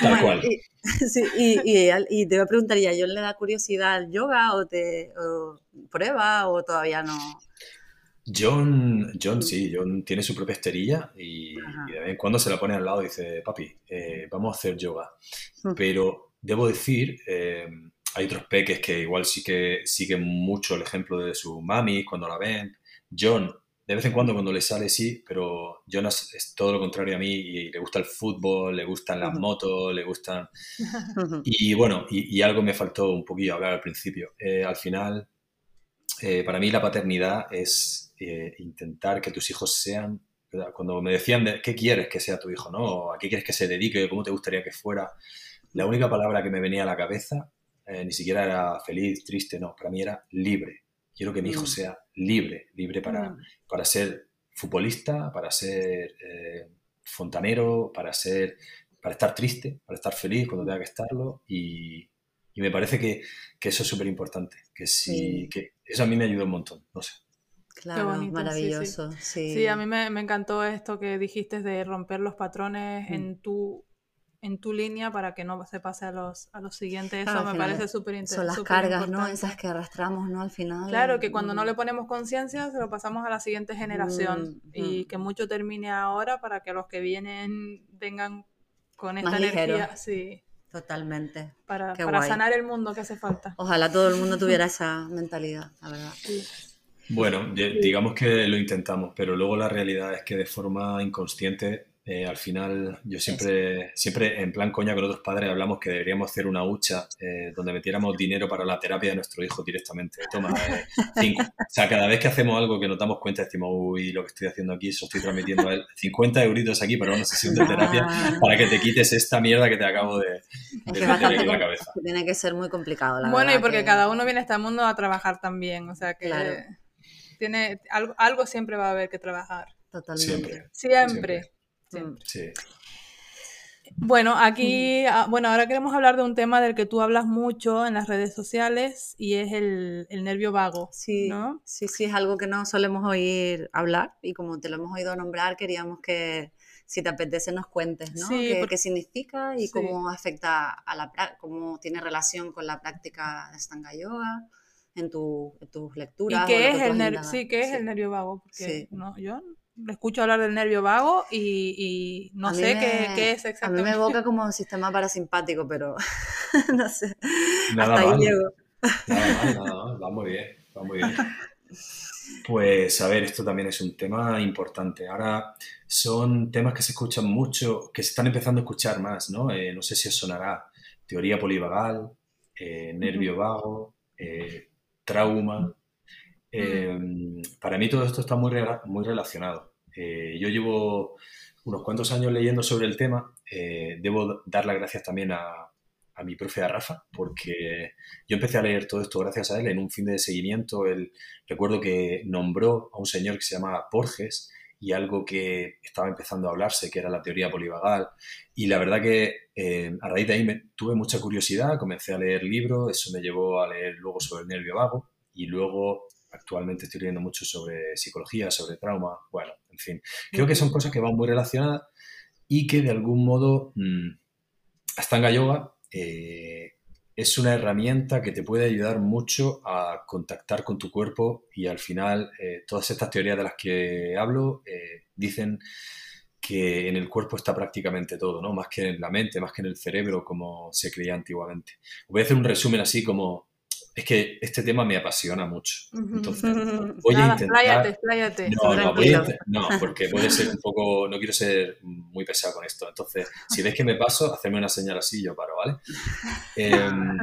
C: Tal cual.
B: Y, [LAUGHS] sí, y, y, te voy a preguntar, ¿y a John le da curiosidad al yoga o te o prueba o todavía no?
C: John, John sí, John tiene su propia esterilla y, de vez en cuando se la pone al lado y dice, papi, eh, vamos a hacer yoga. Pero debo decir, eh, hay otros peques que igual sí que siguen mucho el ejemplo de su mami cuando la ven. John, de vez en cuando cuando le sale sí, pero John es, todo lo contrario a mí y le gusta el fútbol, le gustan las motos, le gustan... [LAUGHS] Y bueno, y, algo me faltó un poquillo hablar al principio. Eh, al final, para mí la paternidad es eh, intentar que tus hijos sean, cuando me decían de, qué quieres que sea tu hijo, ¿no? ¿A qué quieres que se dedique? ¿Cómo te gustaría que fuera? La única palabra que me venía a la cabeza eh, ni siquiera era feliz, triste, no, para mí era libre. Quiero que mi hijo mm. sea libre, libre para, mm. para ser futbolista, para ser eh, fontanero, para ser para estar triste, para estar feliz cuando tenga que estarlo y, y me parece que, que eso es súper importante, que, sí, que eso a mí me ayudó un montón, no sé.
B: Claro, maravilloso. Sí,
A: a mí me, encantó esto que dijiste de romper los patrones mm. en tu en tu línea para que no se pase a los, a los siguientes. Eso me parece súper interesante.
B: Son las cargas, ¿no? Esas que arrastramos, ¿no? Al final.
A: Claro, que cuando no mm. le ponemos conciencia se lo pasamos a la siguiente generación mm, y que mucho termine ahora para que los que vienen vengan con esta energía. Sí.
B: Totalmente.
A: Para, para sanar el mundo que hace falta.
B: Ojalá todo el mundo tuviera [LAUGHS] esa mentalidad, la verdad. Sí.
C: Bueno, digamos que lo intentamos, pero luego la realidad es que de forma inconsciente, eh, al final, yo siempre, siempre en plan coña con otros padres hablamos que deberíamos hacer una hucha eh, donde metiéramos dinero para la terapia de nuestro hijo directamente. Toma, eh, cinco. O sea, cada vez que hacemos algo que nos damos cuenta, decimos, uy, lo que estoy haciendo aquí, eso estoy transmitiendo a él. 50 euritos aquí para una sesión de terapia ah. para que te quites esta mierda que te acabo de, de meter en la cabeza.
B: Tiene que ser muy complicado, la
A: Bueno,
B: y
A: porque cada uno viene a este mundo a trabajar también, o sea que tiene algo, algo siempre va a haber que trabajar.
B: Totalmente.
A: Siempre. Siempre. Sí. Bueno, aquí, ah, bueno, ahora queremos hablar de un tema del que tú hablas mucho en las redes sociales y es el, nervio vago.
B: Sí,
A: ¿no?
B: sí, sí, es algo que no solemos oír hablar y como te lo hemos oído nombrar, queríamos que si te apetece nos cuentes, ¿no? ¿Qué, significa y cómo afecta a la cómo tiene relación con la práctica de Stanga Yoga en, tu, tus lecturas.
A: ¿Y qué es el nervio? Sí, ¿qué es el nervio vago? Porque no, yo le escucho hablar del nervio vago y, no sé qué, es exactamente.
B: A mí me evoca [LAUGHS] como un sistema parasimpático, pero [LAUGHS] no sé. Nada Hasta ahí llego.
C: Nada nada va muy bien, va muy bien. Pues a ver, esto también es un tema importante. Ahora son temas que se escuchan mucho, que se están empezando a escuchar más, ¿no? Eh, no sé si os sonará teoría polivagal, eh, nervio vago, eh, trauma. Mm. Em, para mí todo esto está muy, muy relacionado. Eh, yo llevo unos cuantos años leyendo sobre el tema. Eh, debo dar las gracias también a, mi profe, a Rafa, porque yo empecé a leer todo esto gracias a él en un fin de seguimiento. Él, recuerdo que nombró a un señor que se llama Borges y algo que estaba empezando a hablarse, que era la teoría polivagal. Y la verdad que eh, a raíz de ahí me, tuve mucha curiosidad, comencé a leer libros, eso me llevó a leer luego sobre el nervio vago y luego actualmente estoy leyendo mucho sobre psicología, sobre trauma, bueno, en fin. Creo que son cosas que van muy relacionadas y que de algún modo mmm, Astanga Yoga eh, es una herramienta que te puede ayudar mucho a contactar con tu cuerpo y al final eh, todas estas teorías de las que hablo eh, dicen que en el cuerpo está prácticamente todo, ¿no? Más que en la mente, más que en el cerebro, como se creía antiguamente. Voy a hacer un resumen así como es que este tema me apasiona mucho. Entonces, [LAUGHS] voy a intentar. No, no, voy a no, [LAUGHS] porque puede ser un poco. No quiero ser muy pesado con esto. Entonces, si ves que me paso, hacerme una señal así, yo paro, ¿vale? Em,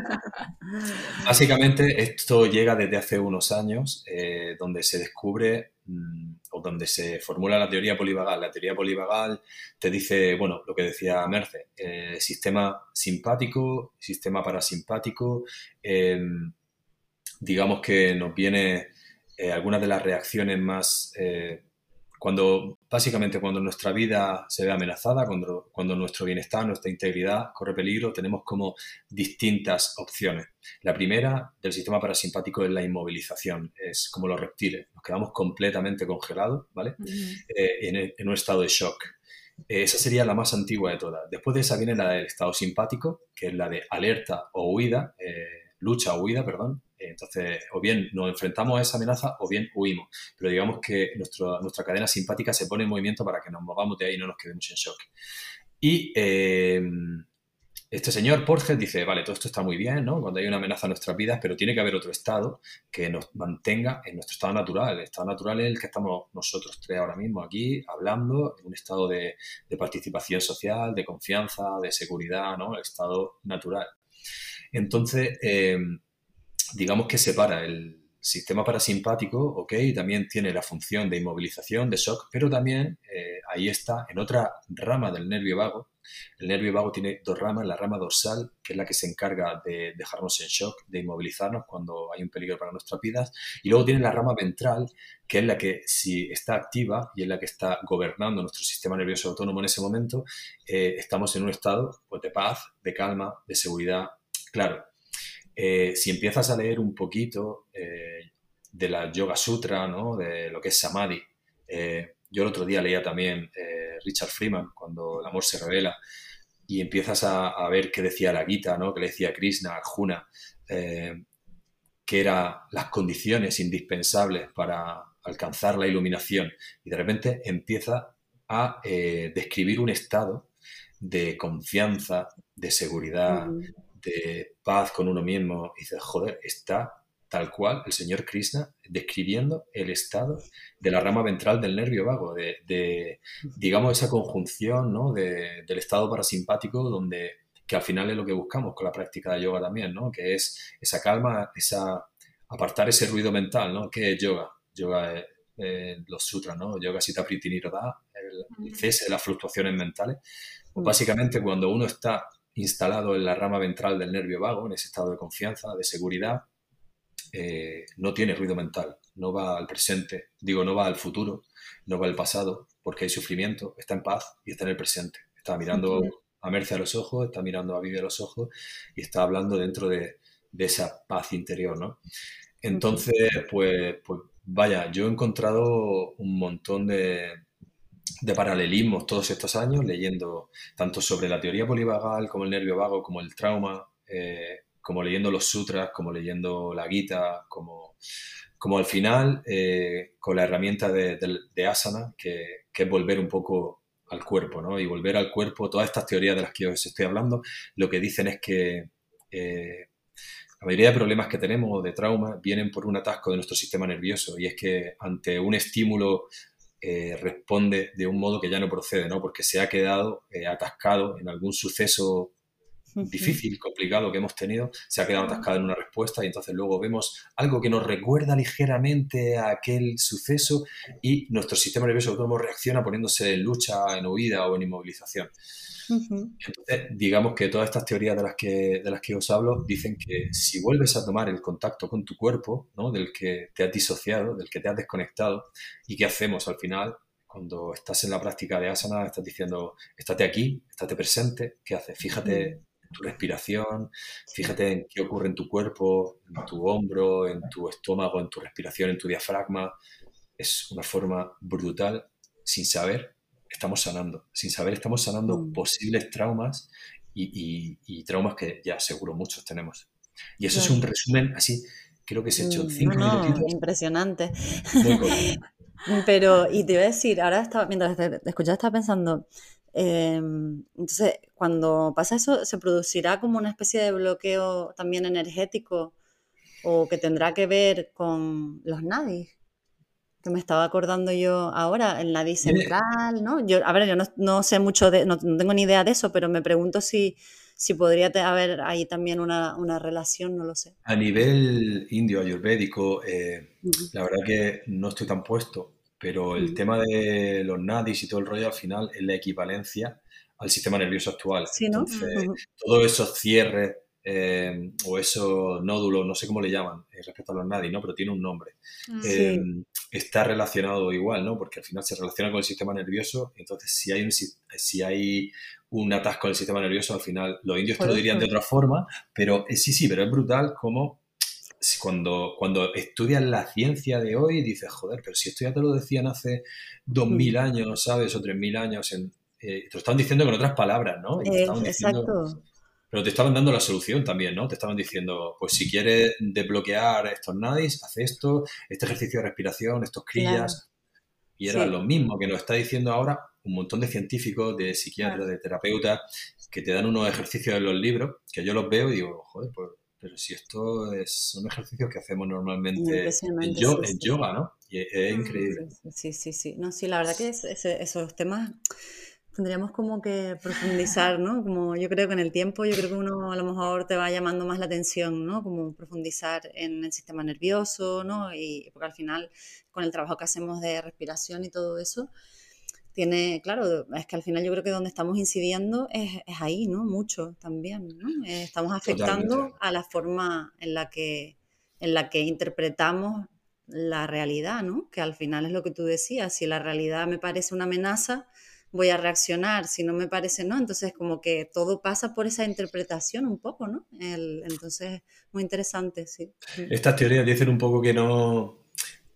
C: básicamente, esto llega desde hace unos años, eh, donde se descubre, mm, o donde se formula la teoría polivagal. La teoría polivagal te dice, bueno, lo que decía Merce, eh, sistema simpático, sistema parasimpático, em, digamos que nos viene eh, algunas de las reacciones más eh, cuando, básicamente, cuando nuestra vida se ve amenazada, cuando, cuando nuestro bienestar, nuestra integridad corre peligro, tenemos como distintas opciones. La primera del sistema parasimpático es la inmovilización, es como los reptiles, nos quedamos completamente congelados, ¿vale? Eh, en, un estado de shock. Eh, esa sería la más antigua de todas. Después de esa viene la del estado simpático, que es la de alerta o huida, eh, lucha o huida, perdón, entonces, o bien nos enfrentamos a esa amenaza o bien huimos. Pero digamos que nuestra cadena simpática se pone en movimiento para que nos movamos de ahí y no nos quedemos en shock. Y eh, este señor Porges dice, vale, todo esto está muy bien, ¿no? Cuando hay una amenaza a nuestras vidas, pero tiene que haber otro estado que nos mantenga en nuestro estado natural. El estado natural es el que estamos nosotros tres ahora mismo aquí hablando, en un estado de, participación social, de confianza, de seguridad, ¿no? El estado natural. Entonces, eh, digamos que separa el sistema parasimpático, ok, también tiene la función de inmovilización, de shock, pero también eh, ahí está en otra rama del nervio vago. El nervio vago tiene dos ramas, la rama dorsal, que es la que se encarga de dejarnos en shock, de inmovilizarnos cuando hay un peligro para nuestras vidas, y luego tiene la rama ventral, que es la que si está activa y es la que está gobernando nuestro sistema nervioso autónomo en ese momento, eh, estamos en un estado pues, de paz, de calma, de seguridad. Claro, eh, si empiezas a leer un poquito eh, de la Yoga Sutra, ¿no? de lo que es Samadhi, eh, yo el otro día leía también Richard Freeman, cuando el amor se revela, y empiezas a, ver qué decía la Gita, ¿no? que le decía Krishna, Arjuna, que eran las condiciones indispensables para alcanzar la iluminación, y de repente empieza a describir un estado de confianza, de seguridad, de paz con uno mismo, y dices, joder, está tal cual el señor Krishna describiendo el estado de la rama ventral del nervio vago, de, digamos, esa conjunción ¿no? del estado parasimpático donde que al final es lo que buscamos con la práctica de yoga también, ¿no? que es esa calma, esa apartar ese ruido mental, ¿no? ¿Qué es yoga? Yoga es los sutras, ¿no? Yoga Sita Priti Nirodha, el, cese de las fluctuaciones mentales. Pues básicamente cuando uno está instalado en la rama ventral del nervio vago, en ese estado de confianza, de seguridad, eh, no tiene ruido mental, no va al presente, digo, no va al futuro, no va al pasado, porque hay sufrimiento, está en paz y está en el presente. Está mirando a Merce a los ojos, está mirando a Vivi a los ojos y está hablando dentro de, esa paz interior, ¿no? Entonces, pues, pues vaya, yo he encontrado un montón de, de paralelismos todos estos años, leyendo tanto sobre la teoría polivagal como el nervio vago, como el trauma, eh, como leyendo los sutras, como leyendo la Gita, como, como al final eh, con la herramienta de, asana, que, es volver un poco al cuerpo, ¿no? Y volver al cuerpo, todas estas teorías de las que os estoy hablando, lo que dicen es que eh, la mayoría de problemas que tenemos de trauma vienen por un atasco de nuestro sistema nervioso y es que ante un estímulo eh, responde de un modo que ya no procede, ¿no? Porque se ha quedado eh, atascado en algún suceso difícil, complicado que hemos tenido, se ha quedado atascado en una respuesta y entonces luego vemos algo que nos recuerda ligeramente a aquel suceso y nuestro sistema nervioso autónomo reacciona poniéndose en lucha, en huida o en inmovilización. Entonces, digamos que todas estas teorías de las, que, de las que os hablo dicen que si vuelves a tomar el contacto con tu cuerpo, ¿no? del que te has disociado, del que te has desconectado, ¿y qué hacemos al final? Cuando estás en la práctica de asana, estás diciendo, estate aquí, estate presente, ¿qué haces? Fíjate tu respiración, fíjate en qué ocurre en tu cuerpo, en tu hombro, en tu estómago, en tu respiración, en tu diafragma. Es una forma brutal, sin saber, estamos sanando. Sin saber, estamos sanando mm. posibles traumas y, traumas que ya seguro muchos tenemos. Y eso es un resumen así, creo que se ha hecho mm, cinco
B: minutitos. Impresionante. [LAUGHS] Pero, y te iba a decir, ahora estaba, mientras te escuchaba, estaba pensando, em, entonces, cuando pasa eso, ¿se producirá como una especie de bloqueo también energético o que tendrá que ver con los nadis? me estaba acordando yo ahora, la D central, ¿no? Yo, a ver, yo no, sé mucho de, no, tengo ni idea de eso, pero me pregunto si, si podría haber ahí también una, relación, no lo sé.
C: A nivel indio ayurvédico, eh, la verdad que no estoy tan puesto, pero el mm. tema de los nadis y todo el rollo al final es la equivalencia al sistema nervioso actual. Entonces, todos esos cierres eh, o esos nódulos, no sé cómo le llaman eh, respecto a los nadis, ¿no? Pero tiene un nombre. Mm. Eh, está relacionado igual, ¿no? Porque al final se relaciona con el sistema nervioso. Entonces, si hay un, si hay un atasco en el sistema nervioso, al final los indios te lo dirían de otra forma, pero sí, sí, pero es brutal como cuando, cuando estudias la ciencia de hoy dices, joder, pero si esto ya te lo decían hace 2000 mm. años, ¿sabes? O 3000 años, en, eh, te lo estaban diciendo con otras palabras, ¿no? exacto. Pero te estaban dando la solución también, ¿no? Te estaban diciendo, pues si quieres desbloquear estos nadis, haz esto, este ejercicio de respiración, estos crillas. Y era lo mismo que nos está diciendo ahora un montón de científicos, de psiquiatras, de terapeutas, que te dan unos ejercicios en los libros, que yo los veo y digo, joder, pues pero si esto es, son ejercicios que hacemos normalmente en, yoga, ¿no? Y es, increíble.
B: Sí, sí, sí. No, sí, la verdad que esos temas tendríamos como que profundizar, ¿no? Como yo creo que en el tiempo, yo creo que uno a lo mejor te va llamando más la atención, ¿no? Como profundizar en el sistema nervioso, ¿no? Y porque al final, con el trabajo que hacemos de respiración y todo eso, tiene, claro, es que al final yo creo que donde estamos incidiendo es, ahí, ¿no? Mucho también, ¿no? Eh, estamos afectando a la forma en la que, en la que interpretamos la realidad, ¿no? Que al final es lo que tú decías, si la realidad me parece una amenaza, voy a reaccionar, si no me parece no, entonces como que todo pasa por esa interpretación un poco, ¿no? El, entonces, muy interesante, sí.
C: Estas teorías dicen un poco que no,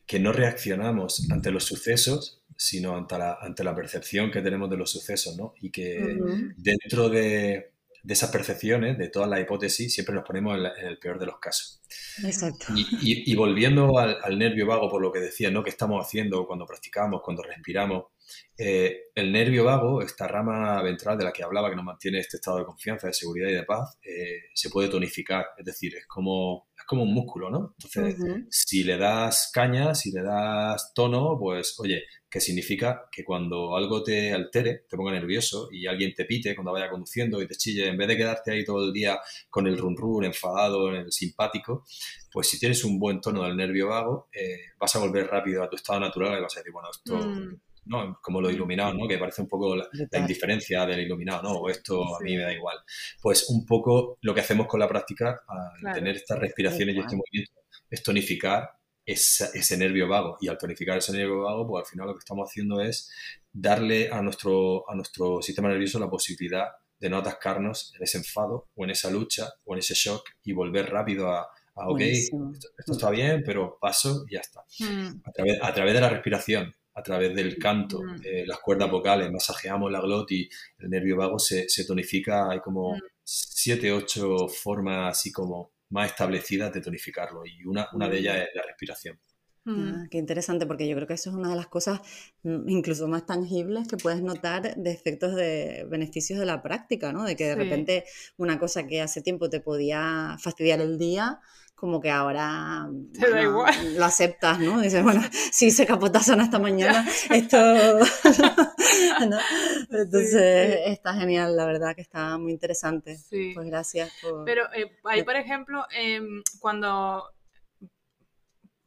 C: que no reaccionamos ante los sucesos, sino ante la, ante la percepción que tenemos de los sucesos, ¿no? Y que dentro de, de, esas percepciones, de todas las hipótesis, siempre nos ponemos en, el peor de los casos. Exacto. Y, y, volviendo al, al, nervio vago, por lo que decía, ¿no? ¿Qué estamos haciendo cuando practicamos, cuando respiramos? Eh, el nervio vago, esta rama ventral de la que hablaba, que nos mantiene este estado de confianza, de seguridad y de paz, eh, se puede tonificar. Es decir, es como, como un músculo, ¿no? Entonces, si le das caña, si le das tono, pues, oye, que significa que cuando algo te altere, te ponga nervioso y alguien te pite cuando vaya conduciendo y te chille, en vez de quedarte ahí todo el día con el run run, enfadado, el simpático, pues si tienes un buen tono del nervio vago, eh, vas a volver rápido a tu estado natural y vas a decir, bueno, esto... Mm. ¿No? Como lo iluminado, ¿no? Que parece un poco la, indiferencia del iluminado, ¿no? O esto a mí me da igual. Pues un poco lo que hacemos con la práctica, al tener estas respiraciones y este movimiento, es tonificar ese, nervio vago. Y al tonificar ese nervio vago, pues al final lo que estamos haciendo es darle a nuestro, a nuestro sistema nervioso la posibilidad de no atascarnos en ese enfado o en esa lucha o en ese shock y volver rápido a, ok, esto, está bien, pero paso y ya está. Mm. A, través, a través de la respiración a través del canto, eh, las cuerdas vocales, masajeamos la glotis, el nervio vago se, tonifica, hay como siete, ocho formas así como más establecidas de tonificarlo y una, una de ellas es la respiración.
B: Ah, qué interesante, porque yo creo que eso es una de las cosas mm, incluso más tangibles que puedes notar de efectos de beneficios de la práctica, ¿no? De que de repente una cosa que hace tiempo te podía fastidiar el día, como que ahora [LAUGHS] lo aceptas, ¿no? Dices, bueno, si se capotazo esta mañana, [LAUGHS] esto... [LAUGHS] Entonces está genial, la verdad que está muy interesante. Pues gracias
A: por... Pero eh, ahí, por ejemplo, em, cuando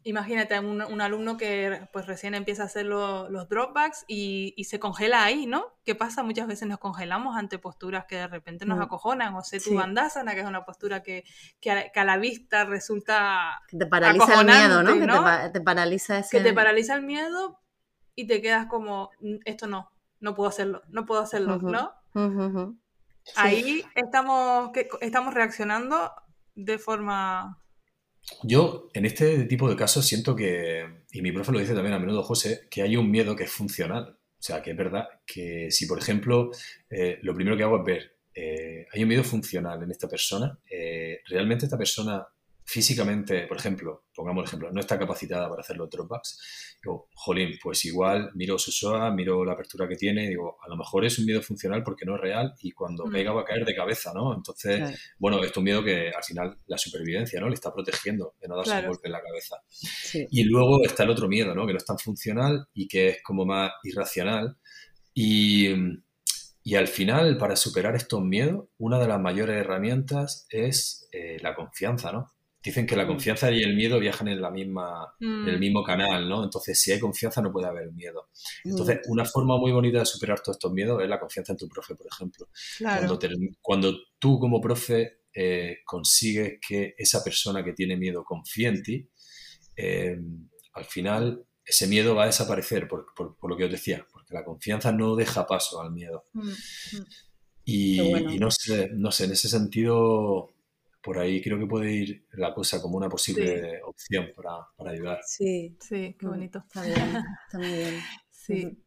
A: Imagínate un, un, alumno que pues recién empieza a hacer los dropbacks y, y, se congela ahí, ¿no? ¿Qué pasa? Muchas veces nos congelamos ante posturas que de repente nos mm. acojonan, o sé tu bandasana, que es una postura que, que, a, la vista resulta
B: que te paraliza el miedo, ¿no? Que te, paraliza
A: ese... Que te paraliza el miedo y te quedas como, esto no, no puedo hacerlo, no puedo hacerlo, ¿no? Ahí estamos, que, estamos reaccionando de forma
C: yo, en este tipo de casos, siento que, y mi profe lo dice también a menudo, José, que hay un miedo que es funcional. O sea, que es verdad que si, por ejemplo, eh, lo primero que hago es ver, eh, hay un miedo funcional en esta persona, eh, realmente esta persona físicamente, por ejemplo, pongamos el ejemplo, no está capacitada para hacer los dropbacks, digo, jolín, pues igual miro su SOA, miro la apertura que tiene, digo, a lo mejor es un miedo funcional porque no es real y cuando pega mm. va a caer de cabeza, ¿no? Entonces, bueno, es un miedo que al final la supervivencia, ¿no? Le está protegiendo de no darse un golpe en la cabeza. Y luego está el otro miedo, ¿no? Que no es tan funcional y que es como más irracional. Y, y al final, para superar estos miedos, una de las mayores herramientas es eh, la confianza, ¿no? Dicen que la mm. confianza y el miedo viajan en la misma, en el mm. mismo canal, ¿no? Entonces, si hay confianza, no puede haber miedo. Entonces, una forma muy bonita de superar todos estos miedos es la confianza en tu profe, por ejemplo. Cuando, cuando tú como profe eh, consigues que esa persona que tiene miedo confíe en ti, eh, al final ese miedo va a desaparecer, por, lo que os decía, porque la confianza no deja paso al miedo. Mm, mm. Y, no, sé, no sé, en ese sentido, por ahí creo que puede ir la cosa como una posible opción para, ayudar.
A: Sí, sí, qué mm, bonito.
B: Está bien, está muy bien. [LAUGHS]
A: Sí.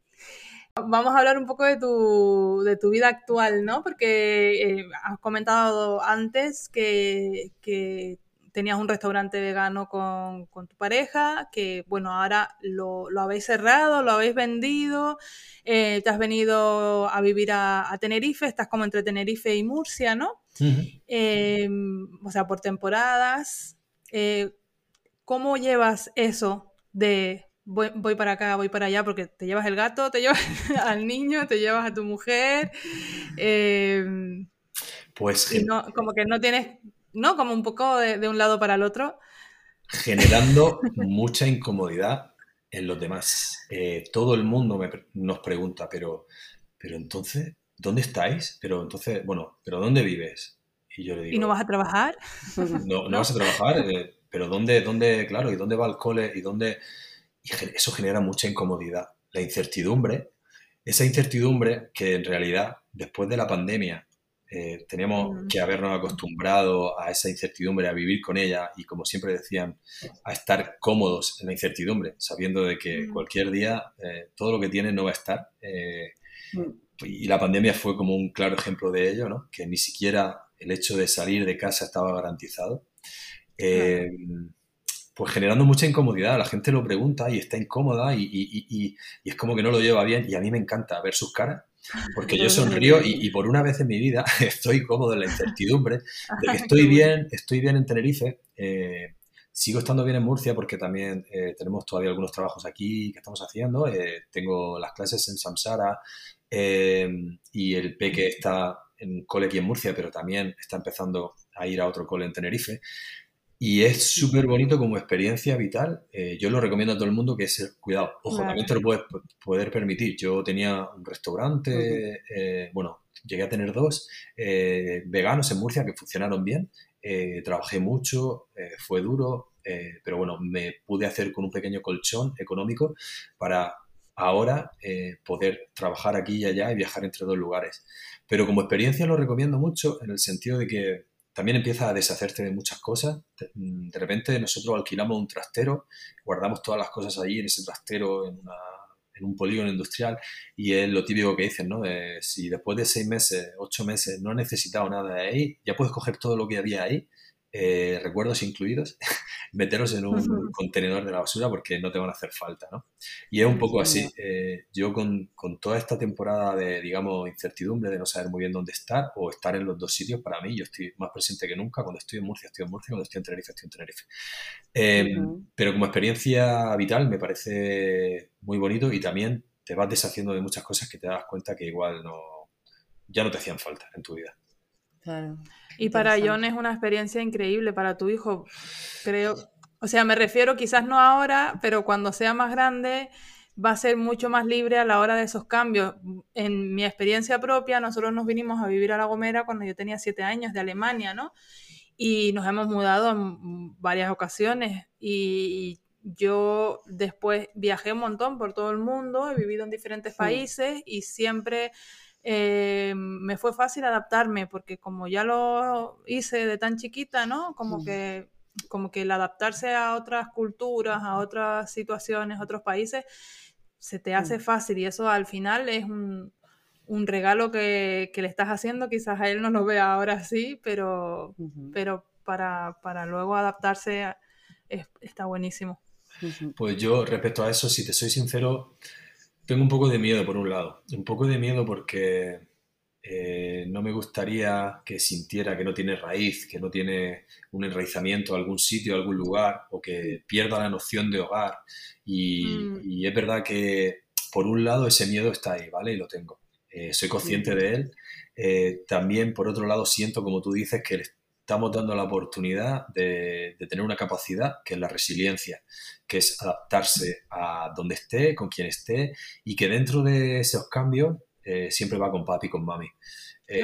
A: Vamos a hablar un poco de tu, de tu vida actual, ¿no? Porque eh, has comentado antes que, que tenías un restaurante vegano con, tu pareja, que bueno, ahora lo, habéis cerrado, lo habéis vendido, eh, te has venido a vivir a, Tenerife, estás como entre Tenerife y Murcia, ¿no? Em, o sea, por temporadas. Eh, ¿Cómo llevas eso de voy, para acá, voy para allá, porque te llevas el gato, te llevas [LAUGHS] al niño, te llevas a tu mujer? Em,
C: pues
A: como que no tienes ¿no? Como un poco de, un lado para el otro.
C: Generando mucha incomodidad en los demás. Eh, todo el mundo nos pregunta, pero, pero entonces, ¿dónde estáis? Pero entonces, bueno, ¿pero dónde vives?
A: Y yo le digo... ¿Y no vas a trabajar?
C: No, no vas a trabajar, eh, pero ¿dónde, dónde, claro, y dónde va el cole? ¿Y dónde...? Y eso genera mucha incomodidad. La incertidumbre, esa incertidumbre que en realidad, después de la pandemia, eh, tenemos mm. que habernos acostumbrado a esa incertidumbre, a vivir con ella y, como siempre decían, a estar cómodos en la incertidumbre, sabiendo de que mm. cualquier día eh, todo lo que tienes no va a estar. Eh, mm. Y la pandemia fue como un claro ejemplo de ello, ¿no? que ni siquiera el hecho de salir de casa estaba garantizado. Pues generando mucha incomodidad, la gente lo pregunta y está incómoda y, y es como que no lo lleva bien y a mí me encanta ver sus caras porque [LAUGHS] yo sonrío y, por una vez en mi vida [LAUGHS] estoy cómodo en la incertidumbre de [LAUGHS] que estoy bien, estoy bien en Tenerife. Eh, sigo estando bien en Murcia porque también eh, tenemos todavía algunos trabajos aquí que estamos haciendo. Eh, tengo las clases en Samsara y el peque está en cole aquí en Murcia, pero también está empezando a ir a otro cole en Tenerife. Y es súper bonito como experiencia vital. Eh, yo lo recomiendo a todo el mundo que es, cuidado, ojo, también te lo puedes poder permitir. Yo tenía un restaurante, eh, bueno, llegué a tener dos eh, veganos en Murcia que funcionaron bien. trabajé mucho, fue duro, pero bueno, me pude hacer con un pequeño colchón económico para ahora poder trabajar aquí y allá y viajar entre dos lugares. Pero como experiencia lo recomiendo mucho en el sentido de que también empieza a deshacerte de muchas cosas. Mm, de repente nosotros alquilamos un trastero, guardamos todas las cosas allí en ese trastero, en, un polígono industrial, y es lo típico que dicen, ¿no? si después de seis meses, ocho meses, no has necesitado nada de ahí, ya puedes coger todo lo que había ahí eh, recuerdos incluidos, [LAUGHS] meterlos en un contenedor de la basura porque no te van a hacer falta, ¿no? Y es un poco así. Eh, yo con, con, toda esta temporada de, digamos, incertidumbre, de no saber muy bien dónde estar o estar en los dos sitios, para mí yo estoy más presente que nunca. Cuando estoy en Murcia, estoy en Murcia. Cuando estoy en Tenerife, estoy en Tenerife. Em, pero como experiencia vital me parece muy bonito y también te vas deshaciendo de muchas cosas que te das cuenta que igual no, ya no te hacían falta en tu vida.
A: Claro. Y para John es una experiencia increíble, para tu hijo, creo. O sea, me refiero quizás no ahora, pero cuando sea más grande va a ser mucho más libre a la hora de esos cambios. En mi experiencia propia, nosotros nos vinimos a vivir a La Gomera cuando yo tenía siete años de Alemania, ¿no? Y nos hemos mudado en varias ocasiones y yo después viajé un montón por todo el mundo, he vivido en diferentes países y siempre eh, me fue fácil adaptarme porque como ya lo hice de tan chiquita, ¿no? Como que como que el adaptarse a otras culturas, a otras situaciones, a otros países, se te hace fácil y eso al final es un, regalo que, le estás haciendo, quizás a él no lo vea ahora sí, pero, pero para, para, luego adaptarse está buenísimo.
C: Pues yo respecto a eso, si te soy sincero, tengo un poco de miedo, por un lado. Un poco de miedo porque eh, no me gustaría que sintiera que no tiene raíz, que no tiene un enraizamiento a algún sitio, a algún lugar, o que pierda la noción de hogar. Y, mm. es verdad que, por un lado, ese miedo está ahí, ¿vale? Y lo tengo. Eh, soy consciente de él. Eh, también, por otro lado, siento, como tú dices, que estamos dando la oportunidad de, tener una capacidad que es la resiliencia, que es adaptarse a donde esté, con quien esté, y que dentro de esos cambios eh, siempre va con papi y con mami. Eh,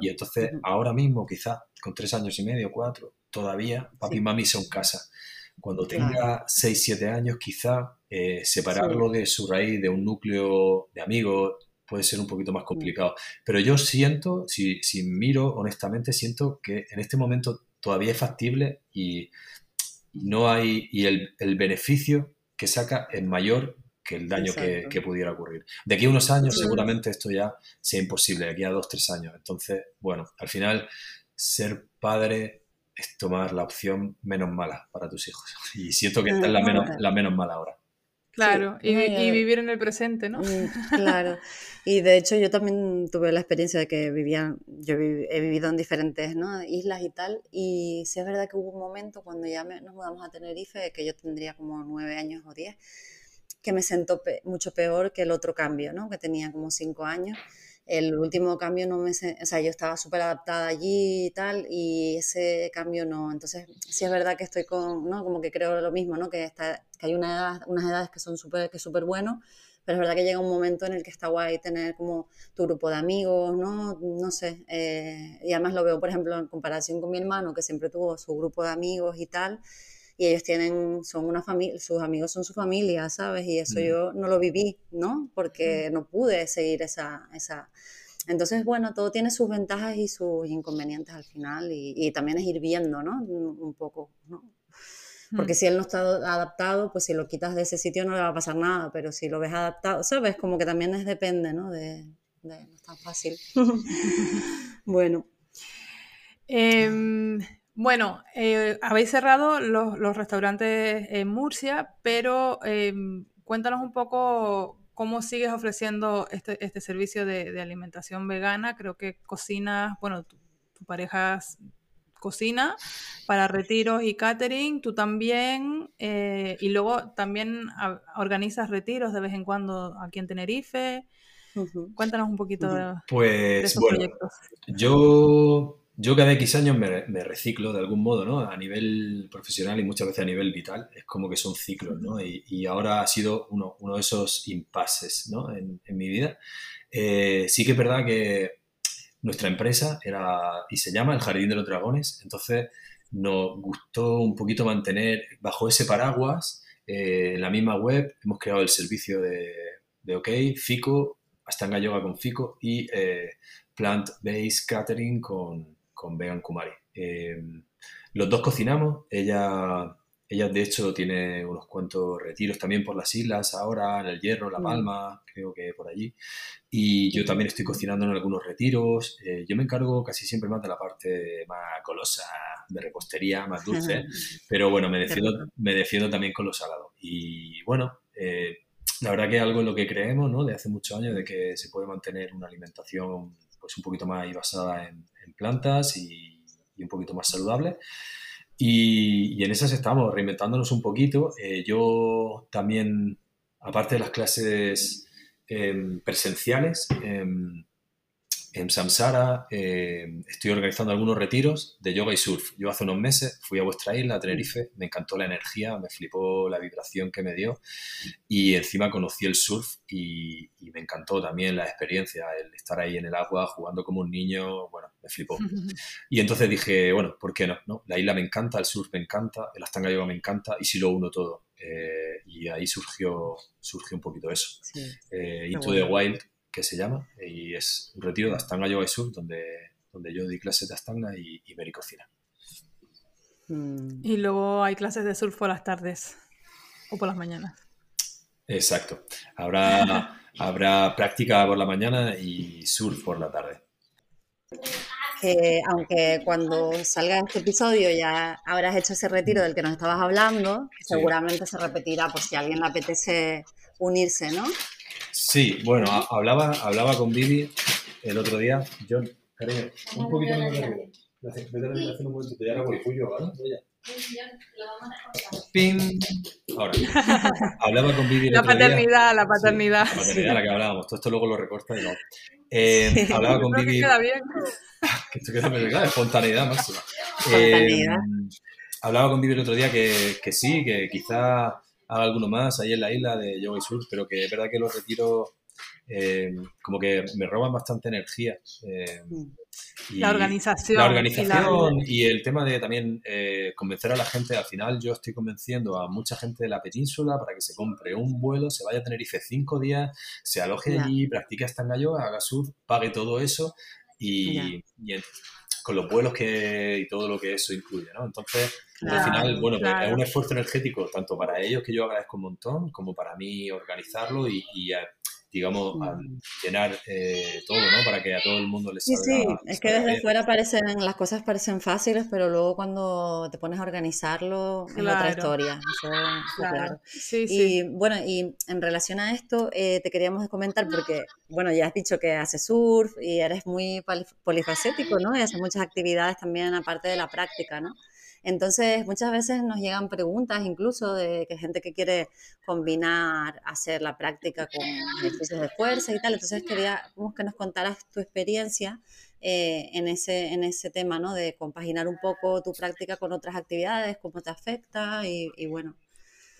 C: y entonces, ahora mismo, quizás con tres años y medio, cuatro, todavía papi y mami son casa. Cuando tenga seis, siete años, quizá eh, separarlo de su raíz, de un núcleo de amigos, puede ser un poquito más complicado. Pero yo siento, si, si miro honestamente, siento que en este momento todavía es factible y no hay, y el, el beneficio que saca es mayor que el daño que, que, pudiera ocurrir. De aquí a unos años seguramente esto ya sea imposible, de aquí a dos, tres años. Entonces, bueno, al final ser padre es tomar la opción menos mala para tus hijos. [LAUGHS] Y siento que esta es la menos, la menos mala ahora.
A: Claro, y, vivir en el presente, ¿no? Mm, [LAUGHS]
B: claro, y de hecho yo también tuve la experiencia de que vivía, yo he vivido en diferentes ¿no? islas y tal, y sí es verdad que hubo un momento cuando ya nos mudamos a Tenerife, que yo tendría como nueve años o diez, que me sentó mucho peor que el otro cambio, ¿no? Que tenía como cinco años el último cambio no me... O sea, yo estaba súper adaptada allí y tal, y ese cambio no. Entonces, sí es verdad que estoy con, ¿no? Como que creo lo mismo, ¿no? Que, está, que hay una edad, unas edades que son súper que súper bueno, pero es verdad que llega un momento en el que está guay tener como tu grupo de amigos, ¿no? No sé. Eh, y además lo veo, por ejemplo, en comparación con mi hermano, que siempre tuvo su grupo de amigos y tal, y ellos tienen, son una familia, sus amigos son su familia, ¿sabes? Y eso mm. yo no lo viví, ¿no? Porque no pude seguir esa, esa... Entonces, bueno, todo tiene sus ventajas y sus inconvenientes al final y, también es ir viendo, ¿no? Un poco, ¿no? Porque mm. si él no está adaptado, pues si lo quitas de ese sitio no le va a pasar nada, pero si lo ves adaptado, ¿sabes? Como que también es depende, ¿no? De, no es tan fácil. [LAUGHS] [LAUGHS] bueno.
A: Eh, bueno, eh, habéis cerrado los, restaurantes en Murcia, pero em, cuéntanos un poco cómo sigues ofreciendo este, este servicio de, alimentación vegana. Creo que cocinas, bueno, tu, pareja cocina para retiros y catering, tú también, eh, y luego también organizas retiros de vez en cuando aquí en Tenerife. Cuéntanos un poquito de,
C: pues, esos bueno, proyectos. Yo yo cada X años me, reciclo de algún modo, ¿no? A nivel profesional y muchas veces a nivel vital. Es como que son ciclos, ¿no? Y, ahora ha sido uno, de esos impases, ¿no? En, mi vida. Eh, sí que es verdad que nuestra empresa era y se llama El Jardín de los Dragones. Entonces nos gustó un poquito mantener bajo ese paraguas, en eh, la misma web, hemos creado el servicio de, de OK, FICO, Astanga Yoga con FICO y eh, Plant Based Catering con, con Vegan Kumari. Eh, los dos cocinamos, ella, ella de hecho tiene unos cuantos retiros también por las islas ahora, en el Hierro, La mm. Palma, creo que por allí. Y yo también estoy cocinando en algunos retiros. Eh, yo me encargo casi siempre más de la parte más colosa, de repostería, más dulce. [LAUGHS] pero bueno, me defiendo, me defiendo también con los salados. Y bueno, eh, la verdad que es algo en lo que creemos, ¿no? De hace muchos años, de que se puede mantener una alimentación pues un poquito más basada en, plantas y, un poquito más saludable. Y, en esas estamos, reinventándonos un poquito. Eh, yo también, aparte de las clases em, presenciales, em, en Samsara eh, estoy organizando algunos retiros de yoga y surf. Yo hace unos meses fui a vuestra isla, a Tenerife, me encantó la energía, me flipó la vibración que me dio y encima conocí el surf y, me encantó también la experiencia, el estar ahí en el agua jugando como un niño, bueno, me flipó. [LAUGHS] Y entonces dije, bueno, ¿por qué no? no? La isla me encanta, el surf me encanta, el Astanga Yoga me encanta y si lo uno todo. Eh, y ahí surgió, surgió un poquito eso. Eh, Into the Wild que se llama, y es un retiro de Astanga Yoga y Sur, donde, donde yo di clases de Astanga y, y Cocina.
A: Mm. Y luego hay clases de surf por las tardes o por las mañanas.
C: Exacto. Habrá, [LAUGHS] habrá práctica por la mañana y surf por la tarde.
B: Que aunque cuando salga este episodio ya habrás hecho ese retiro del que nos estabas hablando, seguramente se repetirá por si a alguien le apetece unirse, ¿no?
C: Sí, bueno, hablaba, hablaba con Vivi el otro día. John, cariño, un poquito más de arriba. Vete a la un momentito, ya ahora voy, fui yo, ¿vale? ¡Pim! Ahora, [LAUGHS] hablaba con Vivi el
A: La
C: otro día.
A: paternidad, la paternidad.
C: Sí, la paternidad, la que hablábamos. Todo esto luego lo recorta y no. Eh, [LAUGHS] Hablaba con
A: que
C: Vivi.
A: queda bien. [LAUGHS]
C: que esto queda bien, espontaneidad máxima.
B: Espontaneidad.
C: Eh, hablaba con Vivi el otro día que, que sí, que quizá haga alguno más ahí en la isla de yoga y surf, pero que es verdad que los retiros eh, como que me roban bastante energía. eh, y
A: La organización.
C: la
A: y
C: organización y, el tema de también eh, convencer a la gente, al final yo estoy convenciendo a mucha gente de la península para que se compre un vuelo, se vaya a Tenerife cinco días, se aloje allí, practique Astanga Yoga, haga surf, pague todo eso y, y en- con los vuelos que y todo lo que eso incluye, ¿no? Entonces, al final, bueno, pues
A: claro.
C: es un esfuerzo energético tanto para ellos que yo agradezco un montón, como para mí organizarlo y, y, digamos, a
B: Mm.
C: llenar eh, todo, ¿no? Para que a todo el mundo les
B: Sí,
C: salga.
B: sí, es que desde
C: bien.
B: fuera parecen, las cosas parecen fáciles, pero luego cuando te pones a organizarlo es otra
A: Claro.
B: historia, eso
A: Claro.
B: claro.
A: Sí, sí.
B: Y bueno, y en relación a esto, eh, te queríamos comentar, porque, bueno, ya has dicho que haces surf y eres muy polifacético, ¿no? Y haces muchas actividades también aparte de la práctica, ¿no? Entonces, muchas veces nos llegan preguntas incluso de que gente que quiere combinar hacer la práctica con ejercicios de fuerza y tal. Entonces, queríamos que nos contaras tu experiencia eh, en, ese, en ese tema, ¿no? De compaginar un poco tu práctica con otras actividades, cómo te afecta y, y bueno.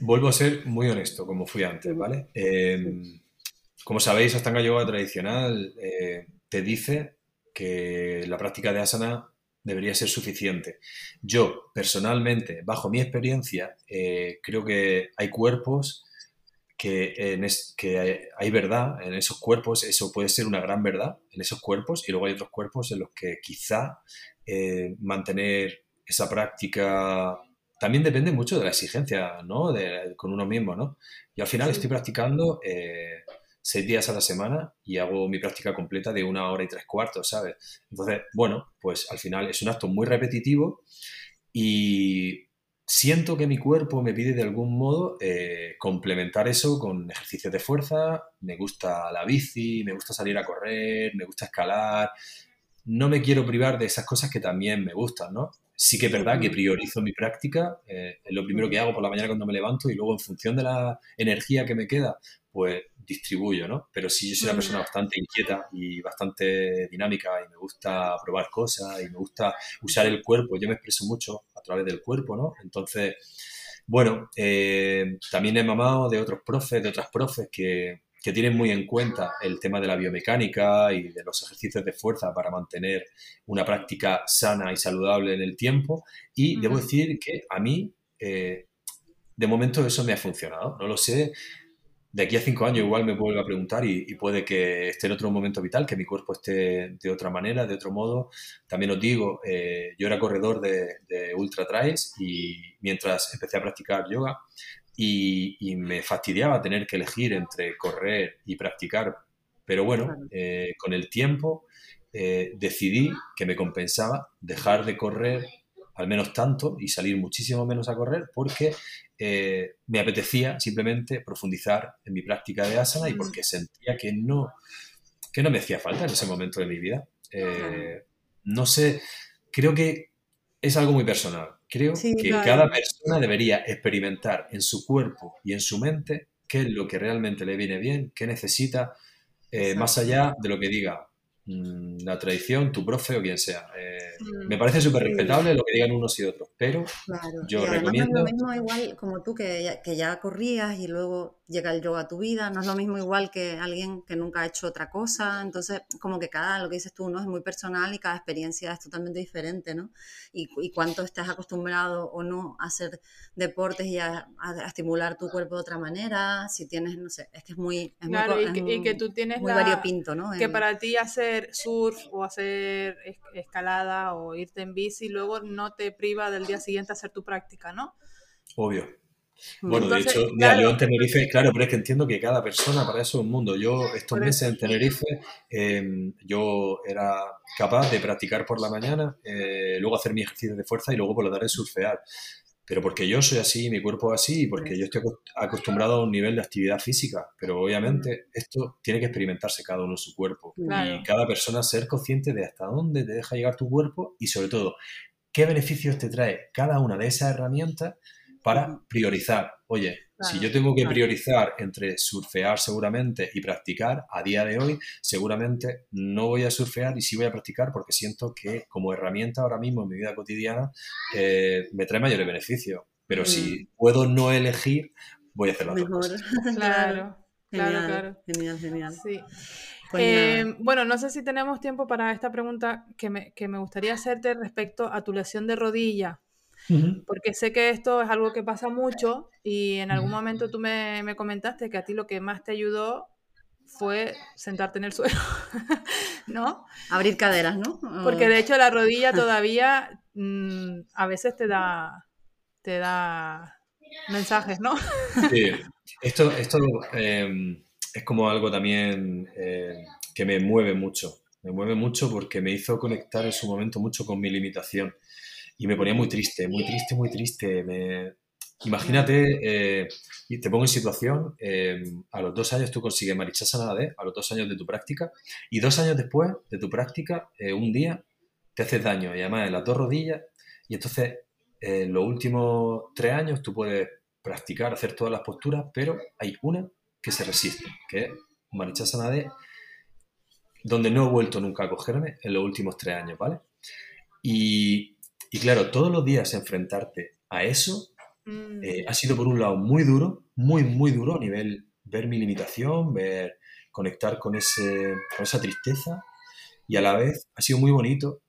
C: Vuelvo a ser muy honesto, como fui antes, ¿vale? Eh, como sabéis, Astanga Yoga tradicional eh, te dice que la práctica de asana debería ser suficiente. Yo, personalmente, bajo mi experiencia, eh, creo que hay cuerpos que, en es- que hay, hay verdad en esos cuerpos, eso puede ser una gran verdad en esos cuerpos, y luego hay otros cuerpos en los que quizá eh, mantener esa práctica también depende mucho de la exigencia, ¿no? De- con uno mismo, ¿no? Yo al final
B: Sí.
C: estoy practicando eh, seis días a la semana y hago mi práctica completa de una hora y tres cuartos, ¿sabes? Entonces, bueno, pues al final es un acto muy repetitivo y siento que mi cuerpo me pide de algún modo eh, complementar eso con ejercicios de fuerza. Me gusta la bici, me gusta salir a correr, me gusta escalar. No me quiero privar de esas cosas que también me gustan, ¿no? Sí que es verdad que priorizo mi práctica, eh, es lo primero que hago por la mañana cuando me levanto y luego en función de la energía que me queda, pues distribuyo, ¿no? Pero sí, yo soy una persona bastante inquieta y bastante dinámica y me gusta probar cosas y me gusta usar el cuerpo. Yo me expreso mucho a través del cuerpo, ¿no? Entonces, bueno, eh, también he mamado de otros profes, de otras profes que, que tienen muy en cuenta el tema de la biomecánica y de los ejercicios de fuerza para mantener una práctica sana y saludable en el tiempo. Y debo decir que a mí, eh, de momento, eso me ha funcionado. No lo sé. De aquí a cinco años igual me vuelvo a preguntar y, y puede que esté en otro momento vital, que mi cuerpo esté de otra manera, de otro modo. También os digo, eh, yo era corredor de, de ultra trails y mientras empecé a practicar yoga y, y me fastidiaba tener que elegir entre correr y practicar. Pero bueno, eh, con el tiempo eh, decidí que me compensaba dejar de correr al menos tanto y salir muchísimo menos a correr porque eh, me apetecía simplemente profundizar en mi práctica de asana y porque sentía que no, que no me hacía falta en ese momento de mi vida. Eh, no sé, creo que es algo muy personal. Creo
B: Sí,
C: que
A: claro.
C: cada persona debería experimentar en su cuerpo y en su mente qué es lo que realmente le viene bien, qué necesita, eh, más allá de lo que diga mm, la tradición, tu profe o quien sea. Eh,
A: Mm.
C: me parece súper respetable lo que digan unos y otros, pero
B: Claro,
C: Yo
B: y además
C: recomiendo-
B: no es lo mismo igual como tú que ya, que ya corrías y luego llega el yoga a tu vida, no es lo mismo igual que alguien que nunca ha hecho otra cosa, entonces como que cada, lo que dices tú, ¿no? Es muy personal y cada experiencia es totalmente diferente, ¿no? Y, y cuánto estás acostumbrado o no a hacer deportes y a, a estimular tu cuerpo de otra manera, si tienes, no sé, es que es muy... Es muy
A: Claro,
B: co-
A: y
B: es
A: que, y que tú tienes
B: muy
A: la,
B: variopinto, ¿no?
A: que
B: En-
A: para ti hacer surf o hacer es- escalada o irte en bici luego no te priva del día siguiente hacer tu práctica, ¿no?
C: obvio.
B: Mm.
C: Bueno, de hecho, mira,
A: claro.
C: yo en Tenerife, claro, pero es que entiendo que cada persona para eso es un mundo. Yo estos meses en Tenerife, eh, yo era capaz de practicar por la mañana, eh, luego hacer mi ejercicio de fuerza y luego por la tarde surfear. Pero porque yo soy así, mi cuerpo es así, y porque yo estoy acos- acostumbrado a un nivel de actividad física. Pero obviamente esto tiene que experimentarse cada uno en su cuerpo.
A: Claro.
C: Y cada persona ser consciente de hasta dónde te deja llegar tu cuerpo y sobre todo qué beneficios te trae cada una de esas herramientas para priorizar. Oye, si yo tengo que priorizar entre surfear seguramente y practicar, a día de hoy seguramente no voy a surfear y sí voy a practicar porque siento que como herramienta ahora mismo en mi vida cotidiana eh, me trae mayores beneficios. Pero si mm. puedo no elegir, voy a hacer la Mejor. [LAUGHS]
A: Claro, claro, claro.
B: Genial, genial.
A: Sí. Pues eh, bueno, no sé si tenemos tiempo para esta pregunta que me, que me gustaría hacerte respecto a tu lesión de rodilla. Porque sé que esto es algo que pasa mucho y en algún momento tú me, comentaste que a ti lo que más te ayudó fue sentarte en el [LAUGHS] suelo, ¿no?
B: Abrir caderas, ¿no?
A: Porque de hecho la rodilla todavía mm, a veces te da, te da mensajes, ¿no?
C: Sí, esto, esto em, es como algo también eh, que me mueve mucho. Me mueve mucho porque me hizo conectar en su momento mucho con mi limitación y me ponía muy triste, muy triste, muy triste. Me... Imagínate, eh, y te pongo en situación, eh, a los dos años tú consigues Marichasana D, a los dos años de tu práctica, y dos años después de tu práctica, un día te haces daño, y además en las dos rodillas, y entonces en los últimos tres años tú puedes practicar, hacer todas las posturas, pero hay una que se resiste, que es Marichasana D, donde no he vuelto nunca a cogerme en los últimos tres años, ¿vale? Y y claro, todos los días enfrentarte a eso mm. eh, ha sido por un lado muy duro, muy, muy duro a nivel ver mi limitación, ver, conectar con, ese, con esa tristeza y a la vez ha sido muy bonito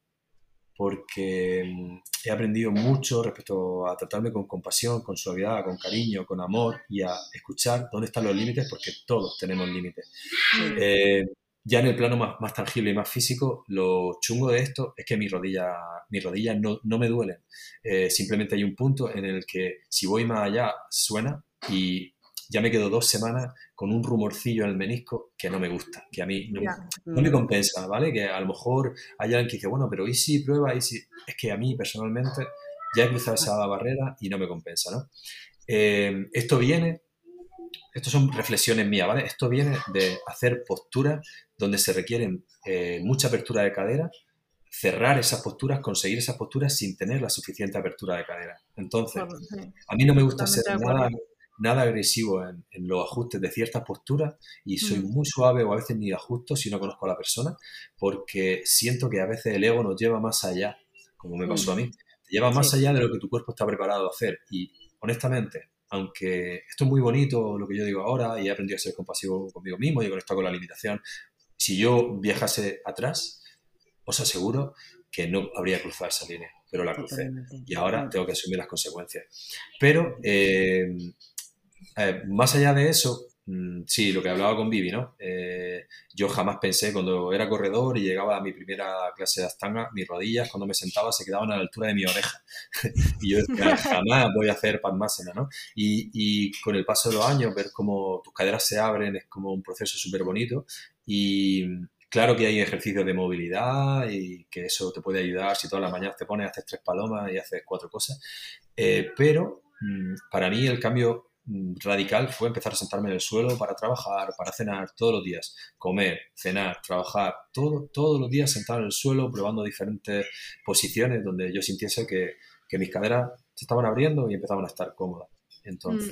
C: porque mm, he aprendido mucho respecto a tratarme con compasión, con suavidad, con cariño, con amor y a escuchar dónde están los límites porque todos tenemos límites. Eh, ya en el plano más, más, tangible y más físico, lo chungo de esto es que mis rodillas, mis rodillas no, no me duelen. Eh, simplemente hay un punto en el que si voy más allá suena y ya me quedo dos semanas con un rumorcillo en el menisco que no me gusta, que a mí no, me mm. compensa, ¿vale? Que a lo mejor hay alguien que dice, bueno, pero ¿y si prueba? ¿Y si? Es que a mí personalmente ya he cruzado esa barrera y no me compensa, ¿no? Eh, esto viene esto son reflexiones mías, ¿vale? Esto viene de hacer posturas donde se requieren eh, mucha apertura de cadera, cerrar esas posturas, conseguir esas posturas sin tener la suficiente apertura de cadera. Entonces, a mí no me gusta ser nada, nada agresivo en, los ajustes de ciertas posturas y soy mm. muy suave o a veces ni ajusto si no conozco a la persona porque siento que a veces el ego nos lleva más allá, como me pasó a mí, te lleva más allá de lo que tu cuerpo está preparado a hacer y honestamente aunque esto es muy bonito lo que yo digo ahora y he aprendido a ser compasivo conmigo mismo y he conectado con la limitación, si yo viajase atrás, os aseguro que no habría cruzado esa línea, pero la crucé. Y ahora tengo que asumir las consecuencias. Pero eh, eh, más allá de eso, Mm, sí, lo que hablaba con Vivi, ¿no? Eh, yo jamás pensé, cuando era corredor y llegaba a mi primera clase de astanga, mis rodillas cuando me sentaba se quedaban a la altura de mi oreja. [LAUGHS] y yo decía, [LAUGHS] jamás voy a hacer Padmasana, ¿no? Y, y, con el paso de los años, ver cómo tus caderas se abren es como un proceso súper bonito. Y claro que hay ejercicios de movilidad y que eso te puede ayudar si todas las mañanas te pones, haces tres palomas y haces cuatro cosas. Eh, pero mm, para mí el cambio radical fue empezar a sentarme en el suelo para trabajar, para cenar todos los días, comer, cenar, trabajar, todo, todos los días sentado en el suelo, probando diferentes posiciones donde yo sintiese que, mis caderas se estaban abriendo y empezaban a estar cómodas. Entonces,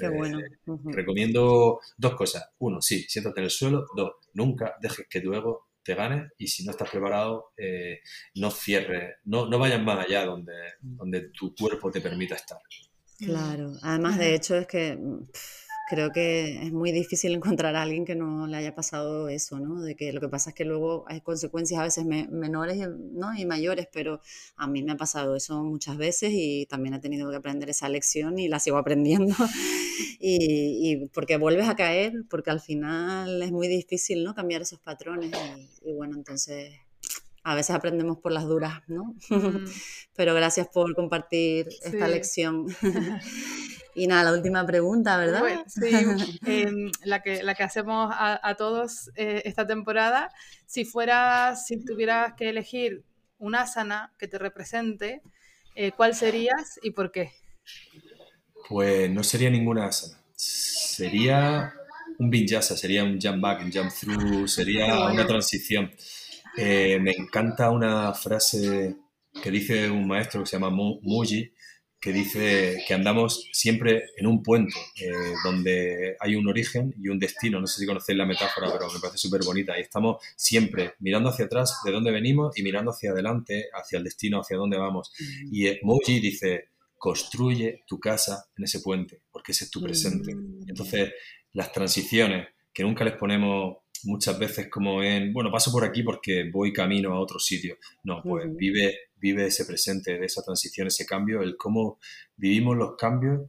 C: mm, recomiendo dos cosas. Uno, sí, siéntate en el suelo. Dos, nunca dejes que tu ego te gane y si no estás preparado, eh, no cierres, no, no vayas más allá donde, mm. donde tu cuerpo te permita estar.
B: Claro, además de hecho es que mm, creo que es muy difícil [LAUGHS] encontrar a alguien que no le haya pasado eso, ¿no? De que lo que pasa es que luego hay consecuencias a veces menores ¿no? y mayores, pero a mí me ha pasado eso muchas veces y también he tenido que aprender esa lección y la sigo aprendiendo. [LAUGHS] y, porque vuelves a caer, porque al final es muy difícil, ¿no? Cambiar esos patrones y bueno, entonces a veces aprendemos por las duras, ¿no? Mm. [LAUGHS] Pero gracias por compartir esta lección. [LAUGHS] [LAUGHS] y nada, la última pregunta, ¿verdad?
A: sí, em, la, que, la que hacemos a, todos eh, esta temporada. Si fueras, si tuvieras que elegir un asana que te represente, eh, ¿cuál serías y por qué?
C: Pues no sería ninguna asana. Sería un vinyasa, sería un jump back, un jump through, sería una transición. Eh, me encanta una frase que dice un maestro que se llama Muji, que dice que andamos siempre en un puente eh, donde hay un origen y un destino. No sé si conocéis la metáfora, pero me parece súper bonita. Y estamos siempre mirando hacia atrás de dónde venimos y mirando hacia adelante, hacia el destino, hacia dónde vamos. Y eh, Moji dice, construye tu casa en ese puente, porque ese es tu presente. Mm. Entonces, las transiciones que nunca les ponemos muchas veces como en, bueno, paso por aquí porque voy camino a otro sitio. No, pues vive, vive ese presente de esa transición, ese cambio, el cómo vivimos los cambios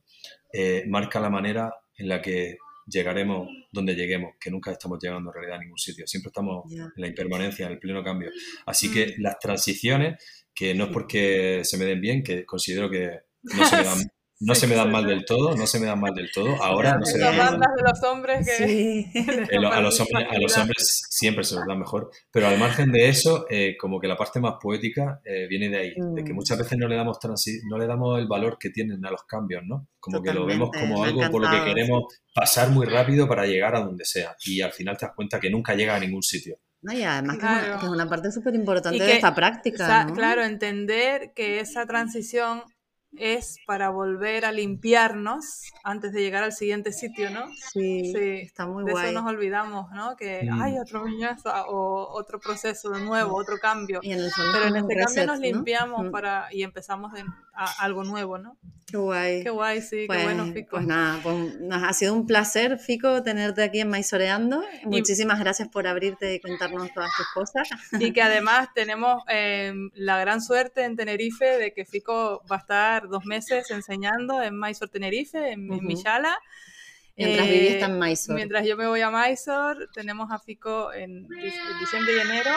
C: eh, marca la manera en la que llegaremos donde lleguemos, que nunca estamos llegando en realidad a ningún sitio, siempre estamos en la impermanencia, en el pleno cambio. Así que las transiciones, que no es porque se me den bien, que considero que no se me [LAUGHS] dan no se me dan mal del todo, no se me dan mal del todo. Ahora no se me dan
A: mal. de los hombres que... [LAUGHS]
C: a, los hombres, a los hombres siempre se les da mejor. Pero al margen de eso, eh, como que la parte más poética eh, viene de ahí, de que mm. muchas veces no le damos no le damos el valor que tienen a los cambios, ¿no? Como que lo vemos como algo por lo que queremos pasar muy rápido para llegar a donde sea. Y al final te das cuenta que nunca llega a ningún sitio.
B: No, y además que, es una parte súper importante de esta práctica.
A: Claro, entender que esa transición es para volver a limpiarnos antes de llegar al siguiente sitio, ¿no?
B: Sí, está muy
A: de
B: De
A: eso nos olvidamos, ¿no? Que hay otro viñaza o otro proceso nuevo, otro cambio. Pero en este cambio nos limpiamos para y empezamos algo nuevo, ¿no?
B: Qué guay.
A: Qué guay, sí, qué pues, bueno, Fico.
B: Pues nada, pues, nos ha sido un placer, Fico, tenerte aquí en Maisoreando. Muchísimas gracias por abrirte y contarnos todas tus cosas.
A: Y que además tenemos em, la gran suerte en Tenerife de que Fico va a estar dos meses enseñando en Mysore Tenerife, en, mi Mientras
B: eh, en Mysore.
A: Mientras yo me voy a Mysore, tenemos a Fico en, diciembre y enero.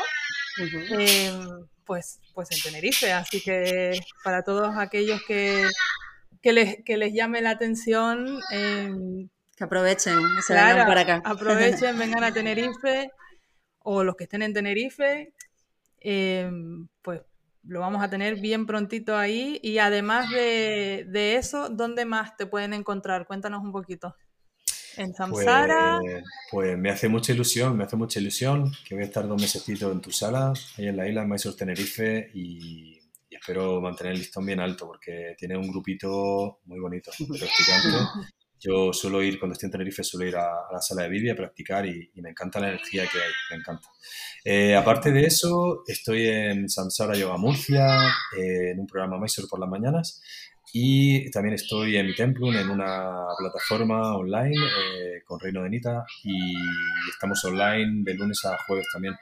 A: Em, pues, pues en Tenerife, así que para todos aquellos que que les, que les llame la atención. Em,
B: que aprovechen, se vengan para acá.
A: Aprovechen, [LAUGHS] vengan a Tenerife o los que estén en Tenerife, em, pues lo vamos a tener bien prontito ahí. Y además de, eso, ¿dónde más te pueden encontrar? Cuéntanos un poquito. En Samsara.
C: Pues, pues, me hace mucha ilusión, me hace mucha ilusión que voy a estar dos meses en tu sala, ahí en la isla, en Mysore Tenerife, y espero mantener el listón bien alto porque tiene un grupito muy bonito [LAUGHS] Yo suelo ir, cuando estoy en Tenerife, suelo ir a, la sala de Vivi a practicar y, me encanta la energía que hay, me encanta. Eh, aparte de eso, estoy en Samsara Yoga Murcia, eh, en un programa Mysore por las mañanas y también estoy en mi templo, en una plataforma online eh, con Reino de Nita y estamos online de lunes a jueves también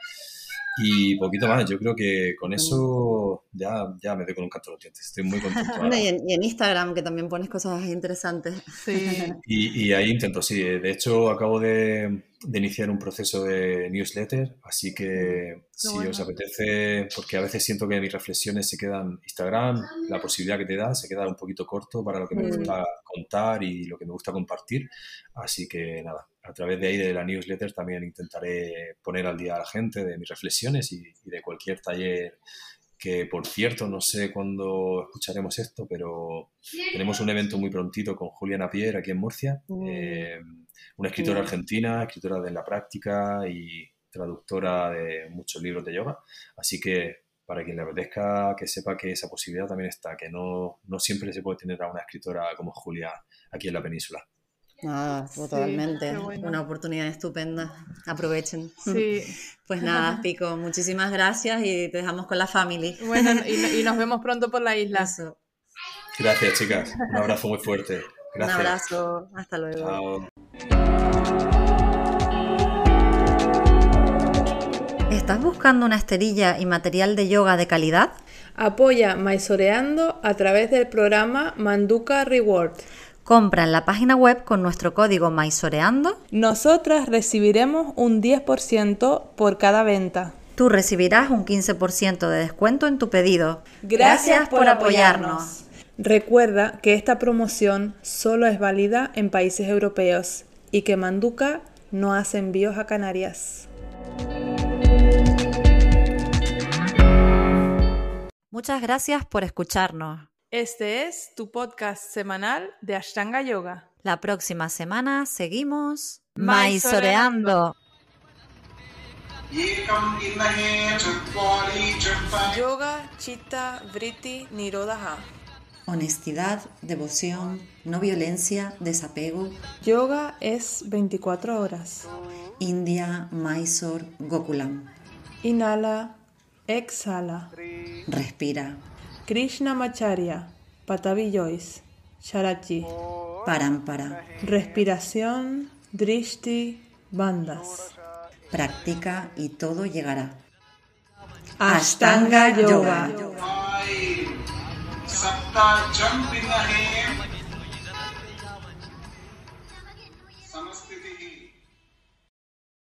C: y poquito más, yo creo que con eso ya, ya me doy con un canto los dientes. Estoy muy contento.
B: y, en, Instagram, que también pones cosas interesantes.
A: Sí. [LAUGHS]
C: Y, y ahí intento, sí. De hecho, acabo de, de, iniciar un proceso de newsletter, así que si os apetece, porque a veces siento que mis reflexiones se quedan Instagram, la posibilidad que te da se queda un poquito corto para lo que me mm. gusta contar y lo que me gusta compartir. Así que nada, a través de ahí de la newsletter también intentaré poner al día a la gente de mis reflexiones y, de cualquier taller que por cierto no sé cuándo escucharemos esto, pero tenemos un evento muy prontito con Juliana Pierre aquí en Murcia, mm. eh, una escritora argentina, escritora de la práctica y traductora de muchos libros de yoga, así que para quien le apetezca que sepa que esa posibilidad también está, que no, no siempre se puede tener a una escritora como Julia aquí en la península.
B: Ah, totalmente. Una oportunidad estupenda. Aprovechen.
A: Sí. [LAUGHS]
B: Pues nada, [LAUGHS] Pico, muchísimas gracias y te dejamos con la familia.
A: Bueno, y, nos [LAUGHS] vemos pronto por la isla.
C: Gracias, chicas. Un abrazo muy fuerte. Gracias.
B: Un abrazo. Hasta luego.
C: Chao.
B: ¿Estás buscando una esterilla y material de yoga de calidad?
A: Apoya Maisoreando a través del programa Manduka Reward.
B: Compra en la página web con nuestro código MAISOREANDO.
A: Nosotras recibiremos un 10% por cada venta.
B: Tú recibirás un 15% de descuento en tu pedido.
A: Gracias, por, apoyarnos. Recuerda que esta promoción solo es válida en países europeos y que Manduca no hace envíos a Canarias.
B: Muchas gracias por escucharnos.
A: Este es tu podcast semanal de Ashtanga Yoga.
B: La próxima semana seguimos maisoreando.
A: Yoga Chitta Vritti Nirodha.
B: Honestidad, devoción, no violencia, desapego.
A: Yoga es 24 horas.
B: India, Mysore, Gokulam.
A: Inhala, exhala.
B: Respira.
A: Krishna Macharya, Patavi Joyce, Sharachi.
B: Parampara.
A: Respiración, Drishti, Bandas.
B: Practica y todo llegará.
A: Ashtanga Yoga.